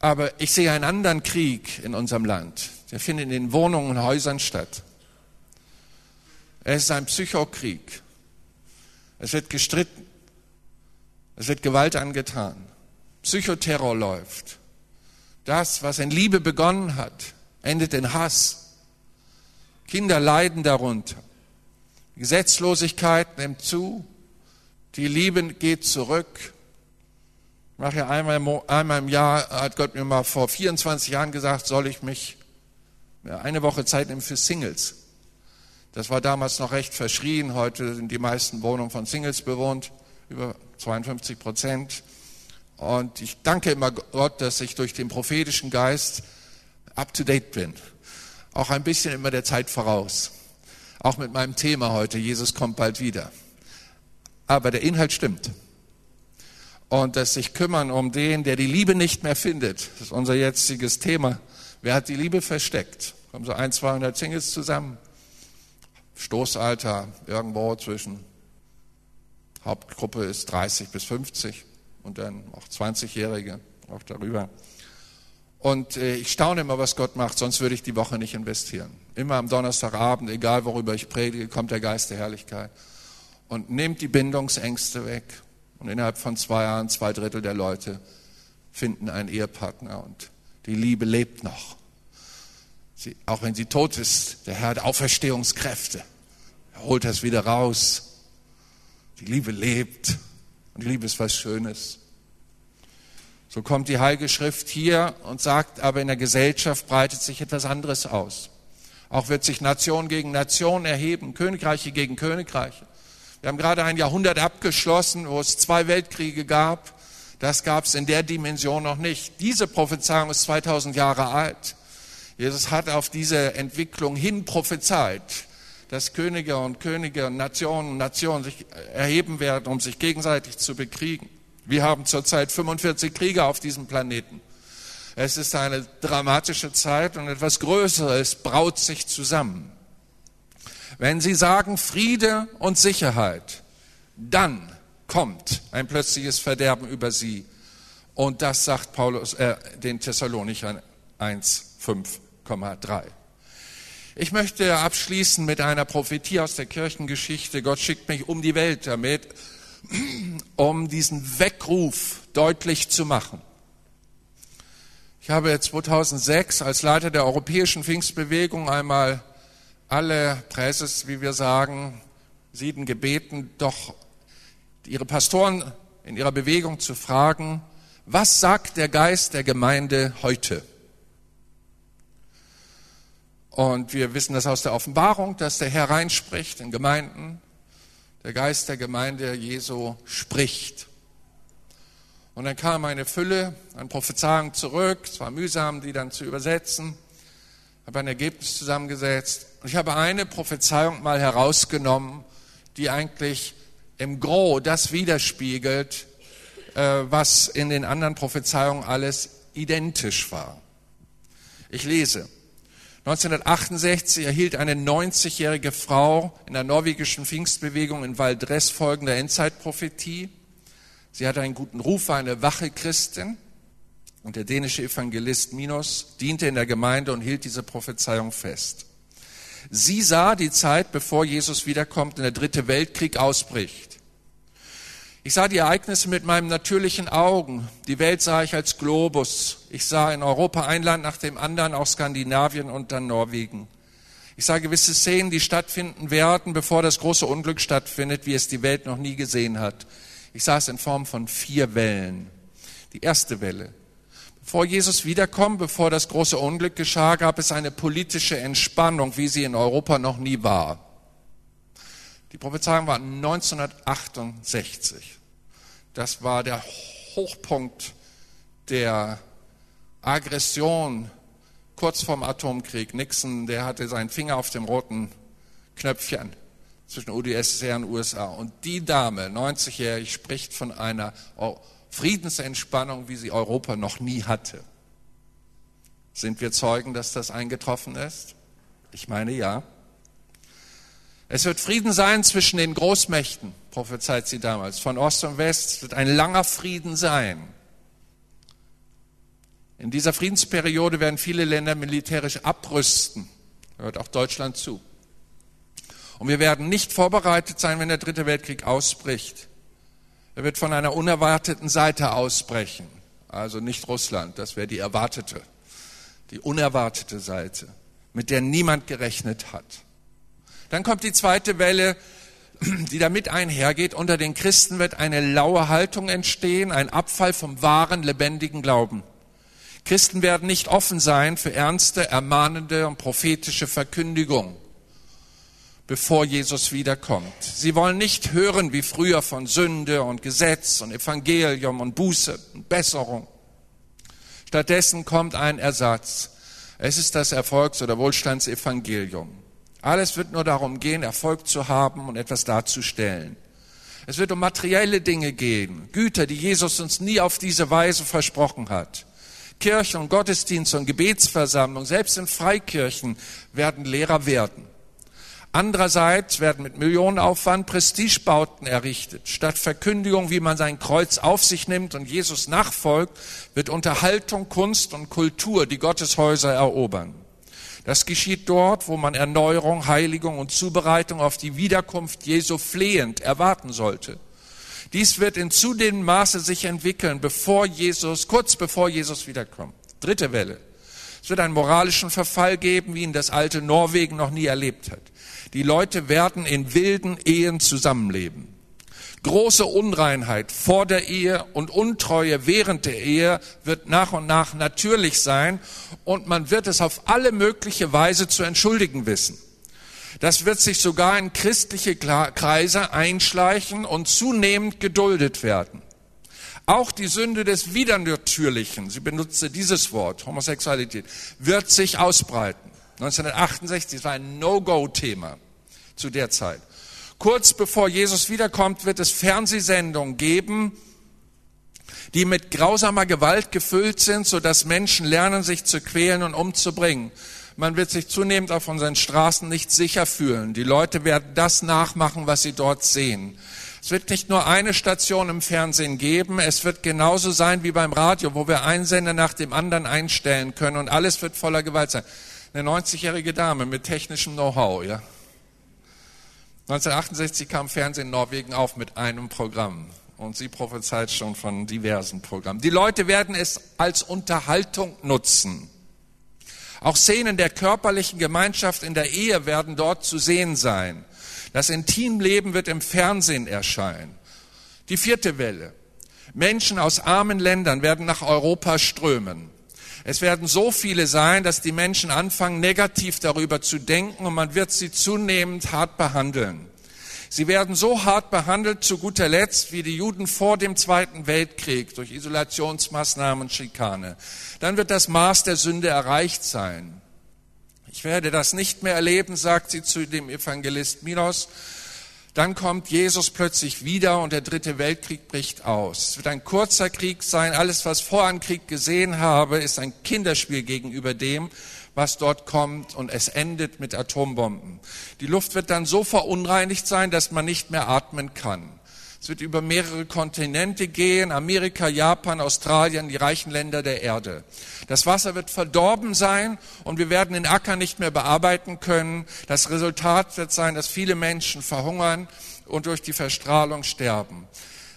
Aber ich sehe einen anderen Krieg in unserem Land. Der findet in den Wohnungen und Häusern statt. Es ist ein Psychokrieg. Es wird gestritten. Es wird Gewalt angetan. Psychoterror läuft. Das, was in Liebe begonnen hat, endet in Hass. Kinder leiden darunter. Gesetzlosigkeit nimmt zu. Die Liebe geht zurück. Ich mache ja einmal im Jahr, hat Gott mir mal vor 24 Jahren gesagt, soll ich mich eine Woche Zeit nehmen für Singles. Das war damals noch recht verschrien. Heute sind die meisten Wohnungen von Singles bewohnt, über 52 Prozent. Und ich danke immer Gott, dass ich durch den prophetischen Geist up to date bin. Auch ein bisschen immer der Zeit voraus. Auch mit meinem Thema heute, Jesus kommt bald wieder. Aber der Inhalt stimmt und das sich kümmern um den, der die Liebe nicht mehr findet. Das ist unser jetziges Thema. Wer hat die Liebe versteckt? Kommen so ein, 200 Singles zusammen. Stoßalter irgendwo zwischen Hauptgruppe ist 30 bis 50 und dann auch 20-Jährige, auch darüber. Und äh, ich staune immer, was Gott macht, sonst würde ich die Woche nicht investieren. Immer am Donnerstagabend, egal worüber ich predige, kommt der Geist der Herrlichkeit und nimmt die Bindungsängste weg und innerhalb von zwei Jahren, zwei Drittel der Leute finden einen Ehepartner und die Liebe lebt noch. Sie, auch wenn sie tot ist, der Herr hat Auferstehungskräfte. Er holt das wieder raus. Die Liebe lebt und die Liebe ist was Schönes. So kommt die Heilige Schrift hier und sagt, aber in der Gesellschaft breitet sich etwas anderes aus. Auch wird sich Nation gegen Nation erheben, Königreiche gegen Königreiche. Wir haben gerade ein Jahrhundert abgeschlossen, wo es zwei Weltkriege gab. Das gab es in der Dimension noch nicht. Diese Prophezeiung ist 2000 Jahre alt. Jesus hat auf diese Entwicklung hin prophezeit, dass Könige und Könige und Nationen und Nationen sich erheben werden, um sich gegenseitig zu bekriegen. Wir haben zurzeit 45 Kriege auf diesem Planeten. Es ist eine dramatische Zeit und etwas Größeres braut sich zusammen. Wenn sie sagen Friede und Sicherheit, dann kommt ein plötzliches Verderben über sie. Und das sagt Paulus äh, den Thessalonichern 1, 5,3. Ich möchte abschließen mit einer Prophetie aus der Kirchengeschichte. Gott schickt mich um die Welt damit, *clears throat* um diesen Weckruf deutlich zu machen. Ich habe 2006 als Leiter der Europäischen Pfingstbewegung einmal alle Präses, wie wir sagen, Sieden gebeten, doch ihre Pastoren in ihrer Bewegung zu fragen, was sagt der Geist der Gemeinde heute? Und wir wissen das aus der Offenbarung, dass der Herr reinspricht in Gemeinden. Der Geist der Gemeinde Jesu spricht. Und dann kam eine Fülle an Prophezeiungen zurück. Es war mühsam, die dann zu übersetzen. Habe ein Ergebnis zusammengesetzt. Und ich habe eine Prophezeiung mal herausgenommen, die eigentlich im Gros das widerspiegelt, äh, was in den anderen Prophezeiungen alles identisch war. Ich lese. 1968 erhielt eine 90-jährige Frau in der norwegischen Pfingstbewegung in Valdres folgende Endzeitprophetie. Sie hatte einen guten Ruf, war eine wache Christin. Und der dänische Evangelist Minos diente in der Gemeinde und hielt diese Prophezeiung fest. Sie sah die Zeit, bevor Jesus wiederkommt und der dritte Weltkrieg ausbricht. Ich sah die Ereignisse mit meinen natürlichen Augen. Die Welt sah ich als Globus. Ich sah in Europa ein Land nach dem anderen, auch Skandinavien und dann Norwegen. Ich sah gewisse Szenen, die stattfinden werden, bevor das große Unglück stattfindet, wie es die Welt noch nie gesehen hat. Ich sah es in Form von vier Wellen. Die erste Welle, vor Jesus wiederkommen, bevor das große Unglück geschah, gab es eine politische Entspannung, wie sie in Europa noch nie war. Die Prophezeiung war 1968. Das war der Hochpunkt der Aggression kurz vorm Atomkrieg. Nixon, der hatte seinen Finger auf dem roten Knöpfchen. zwischen UdSSR und USA. Und die Dame, 90-jährig, spricht von einer Friedensentspannung, wie sie Europa noch nie hatte. Sind wir Zeugen, dass das eingetroffen ist? Ich meine ja. Es wird Frieden sein zwischen den Großmächten, prophezeit sie damals, von Ost und West. Es wird ein langer Frieden sein. In dieser Friedensperiode werden viele Länder militärisch abrüsten. Hört auch Deutschland zu. Und wir werden nicht vorbereitet sein, wenn der dritte Weltkrieg ausbricht. Er wird von einer unerwarteten Seite ausbrechen. Also nicht Russland, das wäre die erwartete, die unerwartete Seite, mit der niemand gerechnet hat. Dann kommt die zweite Welle, *clears throat* die damit einhergeht. Unter den Christen wird eine laue Haltung entstehen, ein Abfall vom wahren, lebendigen Glauben. Christen werden nicht offen sein für ernste, ermahnende und prophetische Verkündigung, bevor Jesus wiederkommt. Sie wollen nicht hören wie früher von Sünde und Gesetz und Evangelium und Buße und Besserung. Stattdessen kommt ein Ersatz. Es ist das Erfolgs- oder Wohlstandsevangelium. Alles wird nur darum gehen, Erfolg zu haben und etwas darzustellen. Es wird um materielle Dinge gehen, Güter, die Jesus uns nie auf diese Weise versprochen hat. Kirche und Gottesdienst und Gebetsversammlung, selbst in Freikirchen, werden leerer werden. Andererseits werden mit Millionenaufwand Prestigebauten errichtet. Statt Verkündigung, wie man sein Kreuz auf sich nimmt und Jesus nachfolgt, wird Unterhaltung, Kunst und Kultur die Gotteshäuser erobern. Das geschieht dort, wo man Erneuerung, Heiligung und Zubereitung auf die Wiederkunft Jesu flehend erwarten sollte. Dies wird in zunehmendem Maße sich entwickeln, bevor Jesus, kurz bevor Jesus wiederkommt. Dritte Welle. Es wird einen moralischen Verfall geben, wie ihn das alte Norwegen noch nie erlebt hat. Die Leute werden in wilden Ehen zusammenleben. Große Unreinheit vor der Ehe und Untreue während der Ehe wird nach und nach natürlich sein und man wird es auf alle mögliche Weise zu entschuldigen wissen. Das wird sich sogar in christliche Kreise einschleichen und zunehmend geduldet werden. Auch die Sünde des Widernatürlichen, sie benutzte dieses Wort, Homosexualität, wird sich ausbreiten. 1968, das war ein No-Go-Thema zu der Zeit. Kurz bevor Jesus wiederkommt, wird es Fernsehsendungen geben, die mit grausamer Gewalt gefüllt sind, sodass Menschen lernen, sich zu quälen und umzubringen. Man wird sich zunehmend auf unseren Straßen nicht sicher fühlen. Die Leute werden das nachmachen, was sie dort sehen. Es wird nicht nur eine Station im Fernsehen geben, es wird genauso sein wie beim Radio, wo wir einen Sender nach dem anderen einstellen können und alles wird voller Gewalt sein. Eine 90-jährige Dame mit technischem Know-how, ja. 1968 kam Fernsehen in Norwegen auf mit einem Programm und sie prophezeit schon von diversen Programmen. Die Leute werden es als Unterhaltung nutzen. Auch Szenen der körperlichen Gemeinschaft in der Ehe werden dort zu sehen sein. Das Intimleben wird im Fernsehen erscheinen. Die vierte Welle. Menschen aus armen Ländern werden nach Europa strömen. Es werden so viele sein, dass die Menschen anfangen, negativ darüber zu denken und man wird sie zunehmend hart behandeln. Sie werden so hart behandelt, zu guter Letzt, wie die Juden vor dem Zweiten Weltkrieg durch Isolationsmaßnahmen und Schikane. Dann wird das Maß der Sünde erreicht sein. Ich werde das nicht mehr erleben, sagt sie zu dem Evangelist Milos. Dann kommt Jesus plötzlich wieder und der dritte Weltkrieg bricht aus. Es wird ein kurzer Krieg sein. Alles, was vor einem Krieg gesehen habe, ist ein Kinderspiel gegenüber dem, was dort kommt und es endet mit Atombomben. Die Luft wird dann so verunreinigt sein, dass man nicht mehr atmen kann. Es wird über mehrere Kontinente gehen, Amerika, Japan, Australien, die reichen Länder der Erde. Das Wasser wird verdorben sein und wir werden den Acker nicht mehr bearbeiten können. Das Resultat wird sein, dass viele Menschen verhungern und durch die Verstrahlung sterben.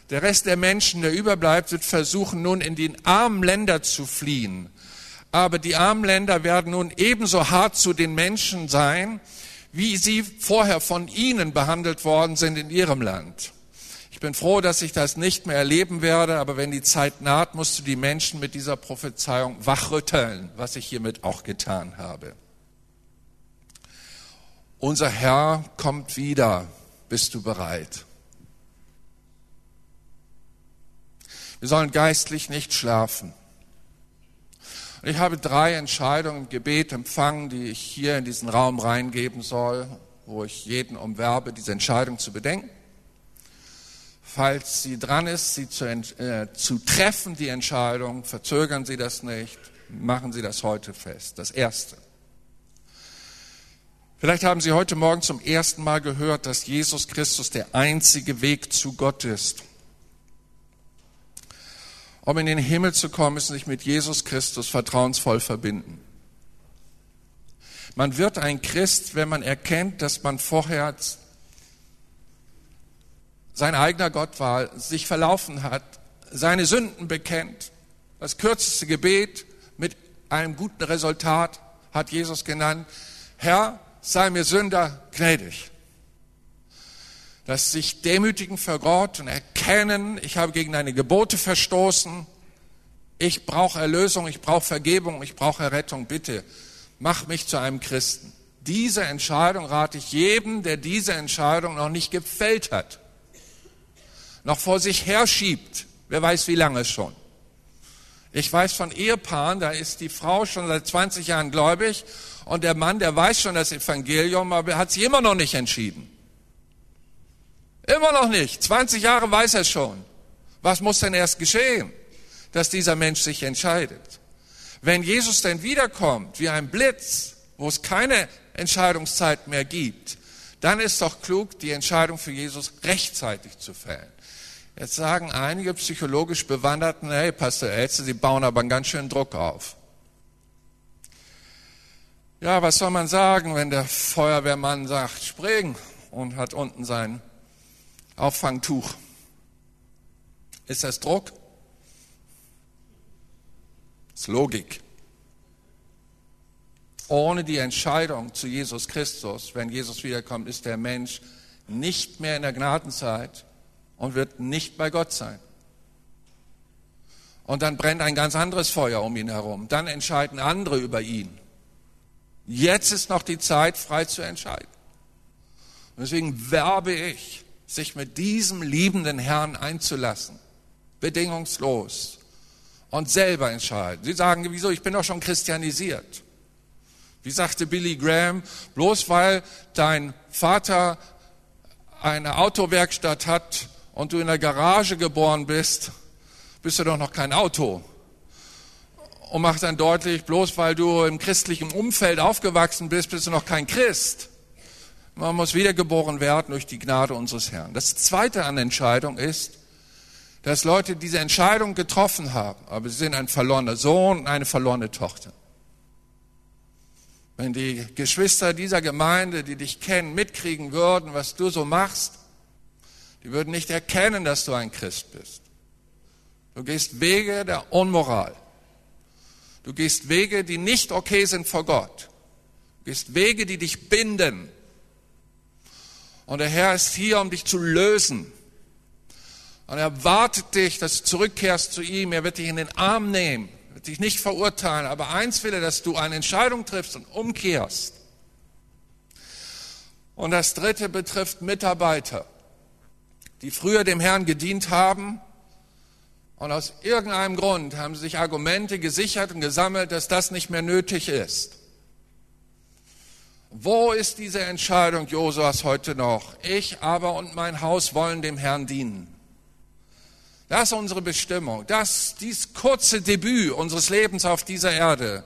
Der Rest der Menschen, der überbleibt, wird versuchen, nun in die armen Länder zu fliehen aber die armen Länder werden nun ebenso hart zu den Menschen sein, wie sie vorher von ihnen behandelt worden sind in ihrem Land. Ich bin froh, dass ich das nicht mehr erleben werde, aber wenn die Zeit naht, musst du die Menschen mit dieser Prophezeiung wachrütteln, was ich hiermit auch getan habe. Unser Herr kommt wieder. Bist du bereit? Wir sollen geistlich nicht schlafen. Und ich habe drei Entscheidungen im Gebet empfangen, die ich hier in diesen Raum reingeben soll. wo ich jeden umwerbe, diese Entscheidung zu bedenken. Falls sie dran ist, sie zu, äh, zu treffen, die Entscheidung, verzögern Sie das nicht, machen Sie das heute fest. Das Erste. Vielleicht haben Sie heute Morgen zum ersten Mal gehört, dass Jesus Christus der einzige Weg zu Gott ist. Um in den Himmel zu kommen, müssen Sie sich mit Jesus Christus vertrauensvoll verbinden. Man wird ein Christ, wenn man erkennt, dass man vorher sein eigener Gott war, sich verlaufen hat, seine Sünden bekennt. Das kürzeste Gebet mit einem guten Resultat hat Jesus genannt. Herr, sei mir Sünder gnädig. Das sich demütigen vor Gott und erkennen, ich habe gegen deine Gebote verstoßen, ich brauche Erlösung, ich brauche Vergebung, ich brauche Errettung, bitte mach mich zu einem Christen. Diese Entscheidung rate ich jedem, der diese Entscheidung noch nicht gefällt hat, noch vor sich herschiebt, wer weiß wie lange schon. Ich weiß von Ehepaaren, da ist die Frau schon seit 20 Jahren gläubig und der Mann, der weiß schon das Evangelium, aber er hat sich immer noch nicht entschieden. Immer noch nicht. 20 Jahre weiß er schon. Was muss denn erst geschehen, dass dieser Mensch sich entscheidet? Wenn Jesus denn wiederkommt, wie ein Blitz, wo es keine Entscheidungszeit mehr gibt, dann ist doch klug, die Entscheidung für Jesus rechtzeitig zu fällen. Jetzt sagen einige psychologisch Bewanderten, hey, Pastor Elze, Sie bauen aber einen ganz schönen Druck auf. Ja, was soll man sagen, wenn der Feuerwehrmann sagt, springen und hat unten sein Auffangtuch? Ist das Druck? Das ist Logik. Ohne die Entscheidung zu Jesus Christus, wenn Jesus wiederkommt, ist der Mensch nicht mehr in der Gnadenzeit und wird nicht bei Gott sein. Und dann brennt ein ganz anderes Feuer um ihn herum. Dann entscheiden andere über ihn. Jetzt ist noch die Zeit, frei zu entscheiden. Und deswegen werbe ich, sich mit diesem liebenden Herrn einzulassen. Bedingungslos. Und selber entscheiden. Sie sagen, wieso, ich bin doch schon christianisiert. Wie sagte Billy Graham, bloß weil dein Vater eine Autowerkstatt hat und du in der Garage geboren bist, bist du doch noch kein Auto und macht dann deutlich, bloß weil du im christlichen Umfeld aufgewachsen bist, bist du noch kein Christ. Man muss wiedergeboren werden durch die Gnade unseres Herrn. Das Zweite an Entscheidung ist, dass Leute diese Entscheidung getroffen haben, aber sie sind ein verlorener Sohn und eine verlorene Tochter. Wenn die Geschwister dieser Gemeinde, die dich kennen, mitkriegen würden, was du so machst, die würden nicht erkennen, dass du ein Christ bist. Du gehst Wege der Unmoral. Du gehst Wege, die nicht okay sind vor Gott. Du gehst Wege, die dich binden. Und der Herr ist hier, um dich zu lösen. Und er wartet dich, dass du zurückkehrst zu ihm. Er wird dich in den Arm nehmen, wird dich nicht verurteilen. Aber eins will er, dass du eine Entscheidung triffst und umkehrst. Und das dritte betrifft Mitarbeiter, die früher dem Herrn gedient haben und aus irgendeinem Grund haben sich Argumente gesichert und gesammelt, dass das nicht mehr nötig ist. Wo ist diese Entscheidung Josuas heute noch? Ich aber und mein Haus wollen dem Herrn dienen. Das ist unsere Bestimmung. Das, dies kurze Debüt unseres Lebens auf dieser Erde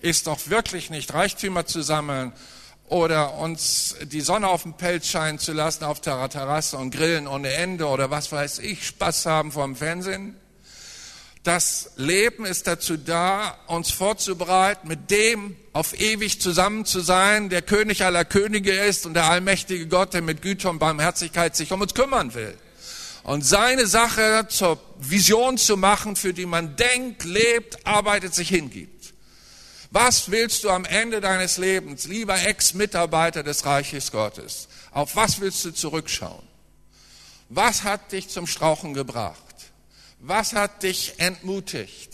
ist doch wirklich nicht Reichtümer zu sammeln oder uns die Sonne auf dem Pelz scheinen zu lassen auf der Terrasse und grillen ohne Ende oder was weiß ich, Spaß haben vom Fernsehen. Das Leben ist dazu da, uns vorzubereiten, mit dem auf ewig zusammen zu sein, der König aller Könige ist und der allmächtige Gott, der mit Güte und Barmherzigkeit sich um uns kümmern will. Und seine Sache zur Vision zu machen, für die man denkt, lebt, arbeitet, sich hingibt. Was willst du am Ende deines Lebens, lieber Ex-Mitarbeiter des Reiches Gottes? Auf was willst du zurückschauen? Was hat dich zum Strauchen gebracht? Was hat dich entmutigt?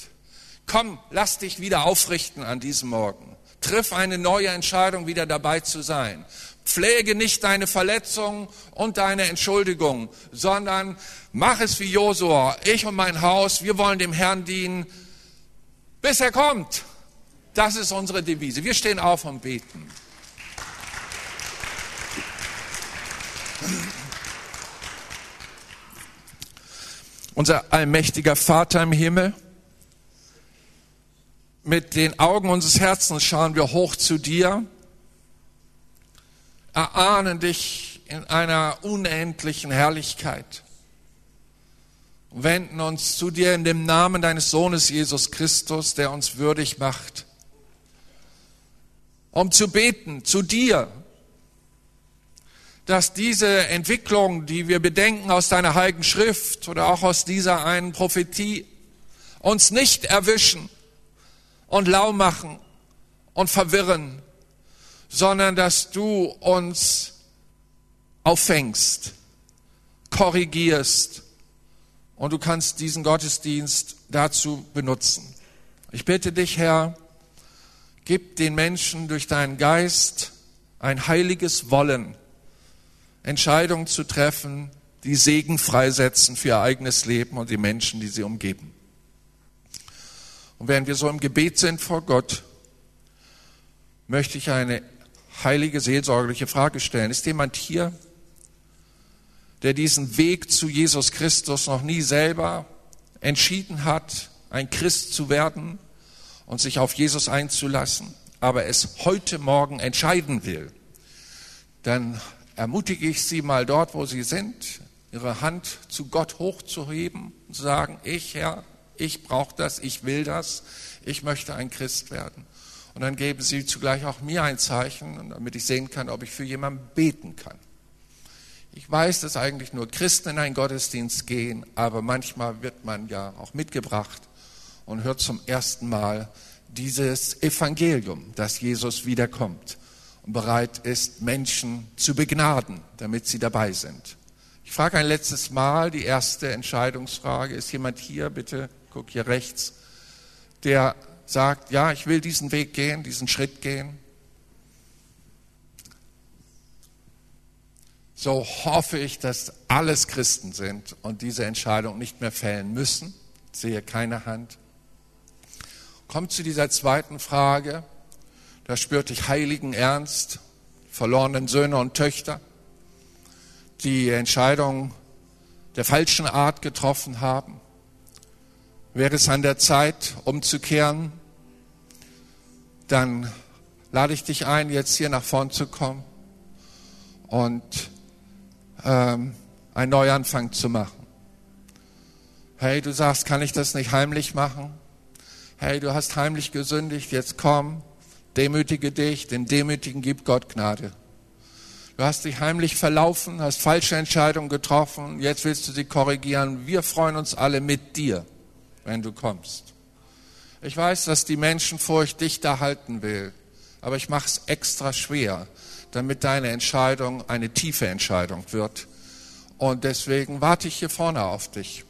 Komm, lass dich wieder aufrichten an diesem Morgen. Triff eine neue Entscheidung, wieder dabei zu sein. Pflege nicht deine Verletzungen und deine Entschuldigung, sondern mach es wie Josua. Ich und mein Haus, wir wollen dem Herrn dienen, bis er kommt. Das ist unsere Devise. Wir stehen auf und beten. Unser allmächtiger Vater im Himmel, mit den Augen unseres Herzens schauen wir hoch zu dir, erahnen dich in einer unendlichen Herrlichkeit wenden uns zu dir in dem Namen deines Sohnes Jesus Christus, der uns würdig macht, um zu beten zu dir, dass diese Entwicklung, die wir bedenken aus deiner heiligen Schrift oder auch aus dieser einen Prophetie, uns nicht erwischen und lau machen und verwirren, sondern dass du uns auffängst, korrigierst und du kannst diesen Gottesdienst dazu benutzen. Ich bitte dich, Herr, gib den Menschen durch deinen Geist ein heiliges Wollen, Entscheidungen zu treffen, die Segen freisetzen für ihr eigenes Leben und die Menschen, die sie umgeben. Und während wir so im Gebet sind vor Gott, möchte ich eine heilige seelsorgerliche Frage stellen. Ist jemand hier, der diesen Weg zu Jesus Christus noch nie selber entschieden hat, ein Christ zu werden und sich auf Jesus einzulassen, aber es heute Morgen entscheiden will? Dann ermutige ich Sie mal dort, wo Sie sind, Ihre Hand zu Gott hochzuheben und zu sagen, ich Herr, ich brauche das, ich will das, ich möchte ein Christ werden. Und dann geben Sie zugleich auch mir ein Zeichen, damit ich sehen kann, ob ich für jemanden beten kann. Ich weiß, dass eigentlich nur Christen in einen Gottesdienst gehen, aber manchmal wird man ja auch mitgebracht und hört zum ersten Mal dieses Evangelium, dass Jesus wiederkommt und bereit ist, Menschen zu begnaden, damit sie dabei sind. Ich frage ein letztes Mal, die erste Entscheidungsfrage, ist jemand hier, bitte guck hier rechts, der sagt, ja, ich will diesen Weg gehen, diesen Schritt gehen. So hoffe ich, dass alles Christen sind und diese Entscheidung nicht mehr fällen müssen. Ich sehe keine Hand. Kommt zu dieser zweiten Frage. Da spürte ich heiligen Ernst, verlorenen Söhne und Töchter, die Entscheidung der falschen Art getroffen haben. Wäre es an der Zeit, umzukehren, dann lade ich dich ein, jetzt hier nach vorn zu kommen und ähm, einen Neuanfang zu machen. Hey, du sagst, kann ich das nicht heimlich machen? Hey, du hast heimlich gesündigt, jetzt komm, Demütige dich, den Demütigen gibt Gott Gnade. Du hast dich heimlich verlaufen, hast falsche Entscheidungen getroffen, jetzt willst du sie korrigieren. Wir freuen uns alle mit dir, wenn du kommst. Ich weiß, dass die Menschenfurcht dich da halten will, aber ich mache es extra schwer, damit deine Entscheidung eine tiefe Entscheidung wird. Und deswegen warte ich hier vorne auf dich.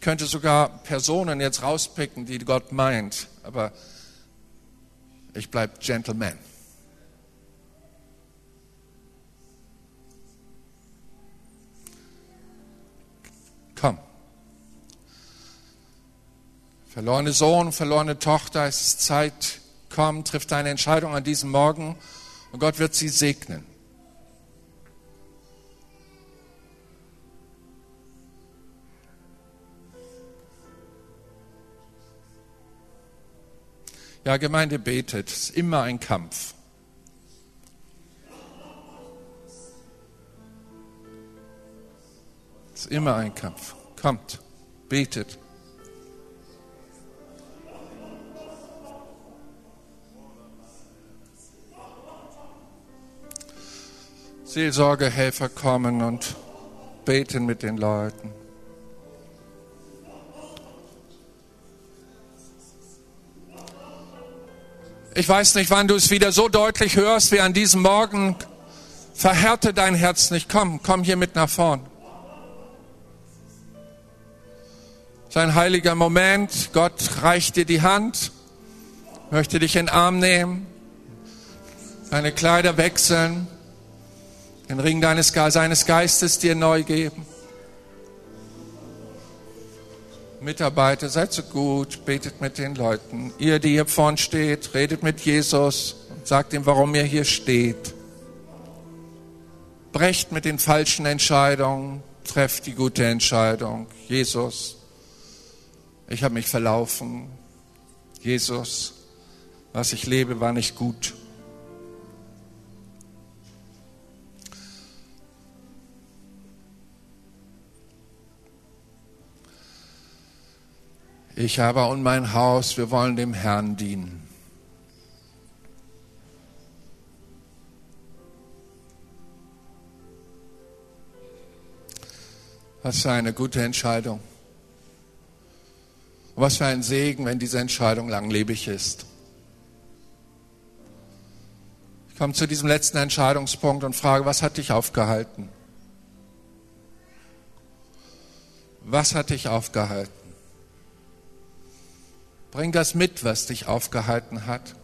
Ich könnte sogar Personen jetzt rauspicken, die Gott meint, aber ich bleibe Gentleman. Komm. Verlorene Sohn, verlorene Tochter, es ist Zeit. Komm, triff deine Entscheidung an diesem Morgen und Gott wird sie segnen. Ja, Gemeinde betet, es ist immer ein Kampf. Es ist immer ein Kampf. Kommt, betet. Seelsorgehelfer kommen und beten mit den Leuten. Ich weiß nicht, wann du es wieder so deutlich hörst wie an diesem Morgen. Verhärte dein Herz nicht. Komm, komm hier mit nach vorn. Sein heiliger Moment. Gott reicht dir die Hand, möchte dich in den Arm nehmen, deine Kleider wechseln, den Ring deines, seines Geistes dir neu geben. Mitarbeiter, seid so gut, betet mit den Leuten. Ihr, die hier vorn steht, redet mit Jesus und sagt ihm, warum ihr hier steht. Brecht mit den falschen Entscheidungen, treff die gute Entscheidung. Jesus, ich habe mich verlaufen. Jesus, was ich lebe, war nicht gut. Ich habe und mein Haus, wir wollen dem Herrn dienen. Was für eine gute Entscheidung. Und was für ein Segen, wenn diese Entscheidung langlebig ist. Ich komme zu diesem letzten Entscheidungspunkt und frage, was hat dich aufgehalten? Was hat dich aufgehalten? Bring das mit, was dich aufgehalten hat.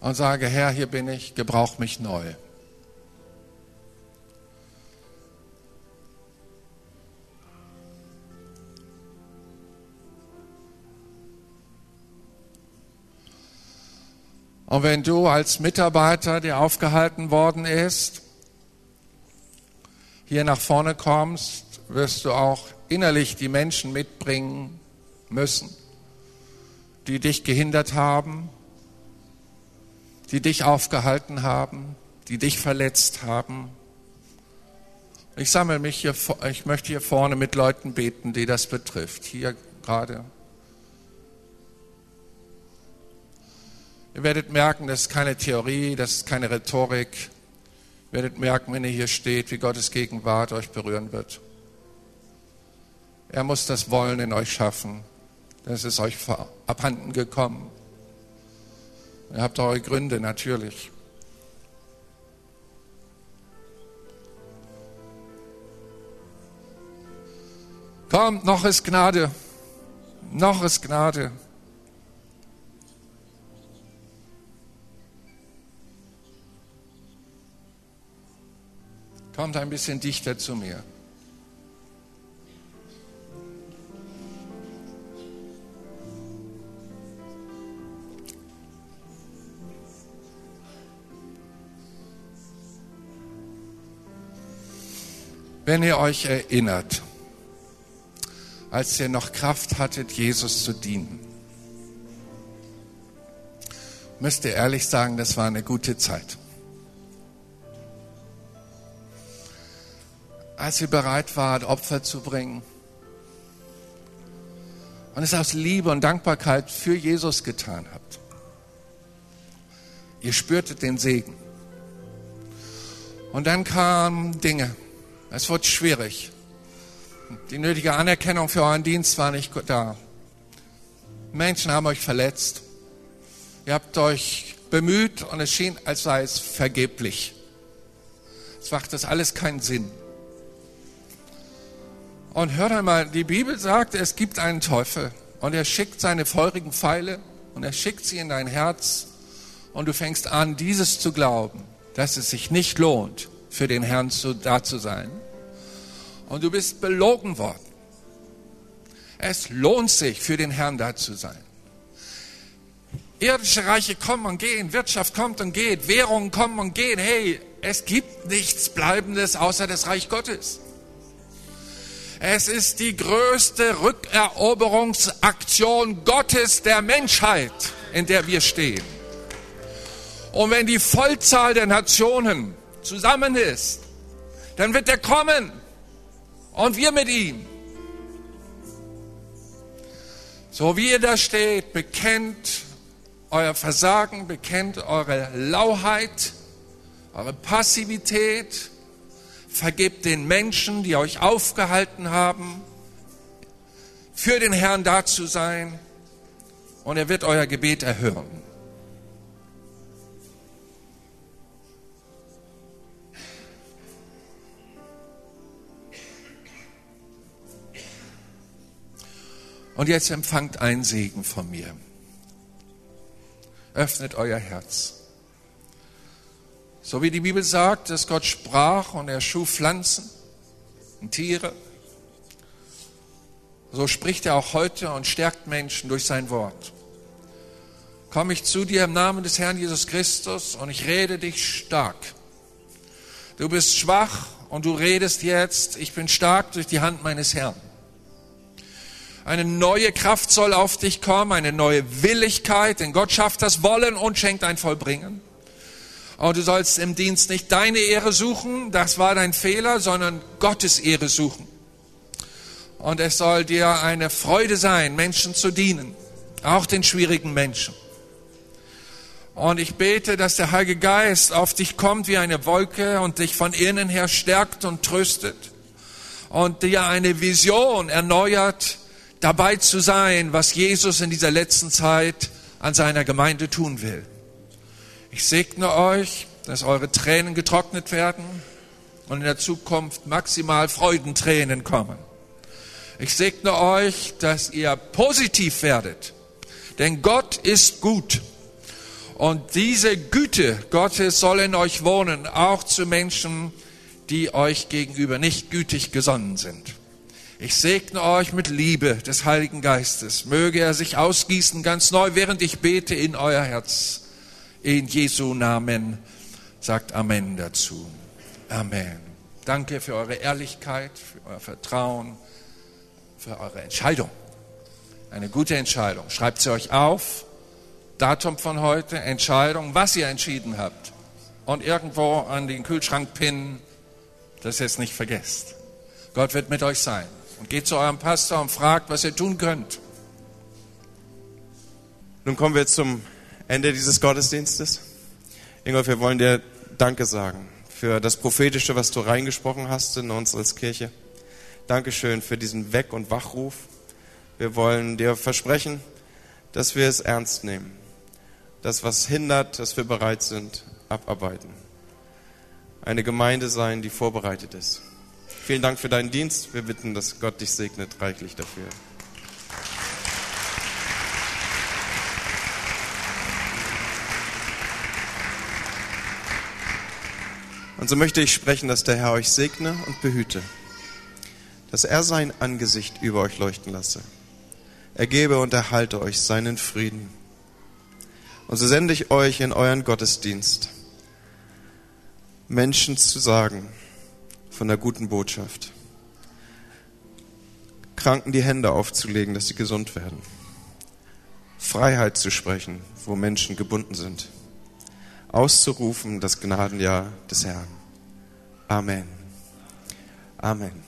Und sage, Herr, hier bin ich, gebrauch mich neu. Und wenn du als Mitarbeiter, der aufgehalten worden ist, hier nach vorne kommst, wirst du auch innerlich die Menschen mitbringen müssen, die dich gehindert haben, die dich aufgehalten haben, die dich verletzt haben. Ich sammle mich hier, ich möchte hier vorne mit Leuten beten, die das betrifft, hier gerade Ihr werdet merken, das ist keine Theorie, das ist keine Rhetorik. Ihr werdet merken, wenn ihr hier steht, wie Gottes Gegenwart euch berühren wird. Er muss das Wollen in euch schaffen. Das ist euch abhanden gekommen. Ihr habt eure Gründe natürlich. Kommt, noch ist Gnade. Noch ist Gnade. Kommt ein bisschen dichter zu mir. Wenn ihr euch erinnert, als ihr noch Kraft hattet, Jesus zu dienen, müsst ihr ehrlich sagen, das war eine gute Zeit. als ihr bereit wart, Opfer zu bringen. Und es aus Liebe und Dankbarkeit für Jesus getan habt. Ihr spürtet den Segen. Und dann kamen Dinge. Es wurde schwierig. Die nötige Anerkennung für euren Dienst war nicht da. Menschen haben euch verletzt. Ihr habt euch bemüht und es schien, als sei es vergeblich. Es macht das alles keinen Sinn. Und hört einmal, die Bibel sagt, es gibt einen Teufel und er schickt seine feurigen Pfeile und er schickt sie in dein Herz und du fängst an, dieses zu glauben, dass es sich nicht lohnt, für den Herrn zu, da zu sein. Und du bist belogen worden. Es lohnt sich, für den Herrn da zu sein. Irdische Reiche kommen und gehen, Wirtschaft kommt und geht, Währungen kommen und gehen. Hey, es gibt nichts Bleibendes außer das Reich Gottes. Es ist die größte Rückeroberungsaktion Gottes der Menschheit, in der wir stehen. Und wenn die Vollzahl der Nationen zusammen ist, dann wird er kommen und wir mit ihm. So wie ihr da steht, bekennt euer Versagen, bekennt eure Lauheit, eure Passivität, vergebt den Menschen, die euch aufgehalten haben, für den Herrn da zu sein und er wird euer Gebet erhören. Und jetzt empfangt einen Segen von mir. Öffnet euer Herz. So wie die Bibel sagt, dass Gott sprach und er schuf Pflanzen und Tiere, so spricht er auch heute und stärkt Menschen durch sein Wort. Komme ich zu dir im Namen des Herrn Jesus Christus und ich rede dich stark. Du bist schwach und du redest jetzt, ich bin stark durch die Hand meines Herrn. Eine neue Kraft soll auf dich kommen, eine neue Willigkeit, denn Gott schafft das Wollen und schenkt ein Vollbringen. Und du sollst im Dienst nicht deine Ehre suchen, das war dein Fehler, sondern Gottes Ehre suchen. Und es soll dir eine Freude sein, Menschen zu dienen, auch den schwierigen Menschen. Und ich bete, dass der Heilige Geist auf dich kommt wie eine Wolke und dich von innen her stärkt und tröstet und dir eine Vision erneuert, dabei zu sein, was Jesus in dieser letzten Zeit an seiner Gemeinde tun will. Ich segne euch, dass eure Tränen getrocknet werden und in der Zukunft maximal Freudentränen kommen. Ich segne euch, dass ihr positiv werdet, denn Gott ist gut. Und diese Güte Gottes soll in euch wohnen, auch zu Menschen, die euch gegenüber nicht gütig gesonnen sind. Ich segne euch mit Liebe des Heiligen Geistes. Möge er sich ausgießen ganz neu, während ich bete in euer Herz. In Jesu Namen sagt Amen dazu. Amen. Danke für eure Ehrlichkeit, für euer Vertrauen für eure Entscheidung. Eine gute Entscheidung. Schreibt sie euch auf. Datum von heute, Entscheidung, was ihr entschieden habt. Und irgendwo an den Kühlschrank pinnen, dass ihr es nicht vergesst. Gott wird mit euch sein. Und geht zu eurem Pastor und fragt, was ihr tun könnt. Nun kommen wir zum Ende dieses Gottesdienstes. Ingolf, wir wollen dir Danke sagen für das Prophetische, was du reingesprochen hast in uns als Kirche. Dankeschön für diesen Weck- und Wachruf. Wir wollen dir versprechen, dass wir es ernst nehmen. Das, was hindert, dass wir bereit sind, abarbeiten. Eine Gemeinde sein, die vorbereitet ist. Vielen Dank für deinen Dienst. Wir bitten, dass Gott dich segnet reichlich dafür. Und so möchte ich sprechen, dass der Herr euch segne und behüte dass er sein Angesicht über euch leuchten lasse. Er gebe und erhalte euch seinen Frieden. Und so sende ich euch in euren Gottesdienst, Menschen zu sagen von der guten Botschaft, Kranken die Hände aufzulegen, dass sie gesund werden, Freiheit zu sprechen, wo Menschen gebunden sind, auszurufen das Gnadenjahr des Herrn. Amen. Amen.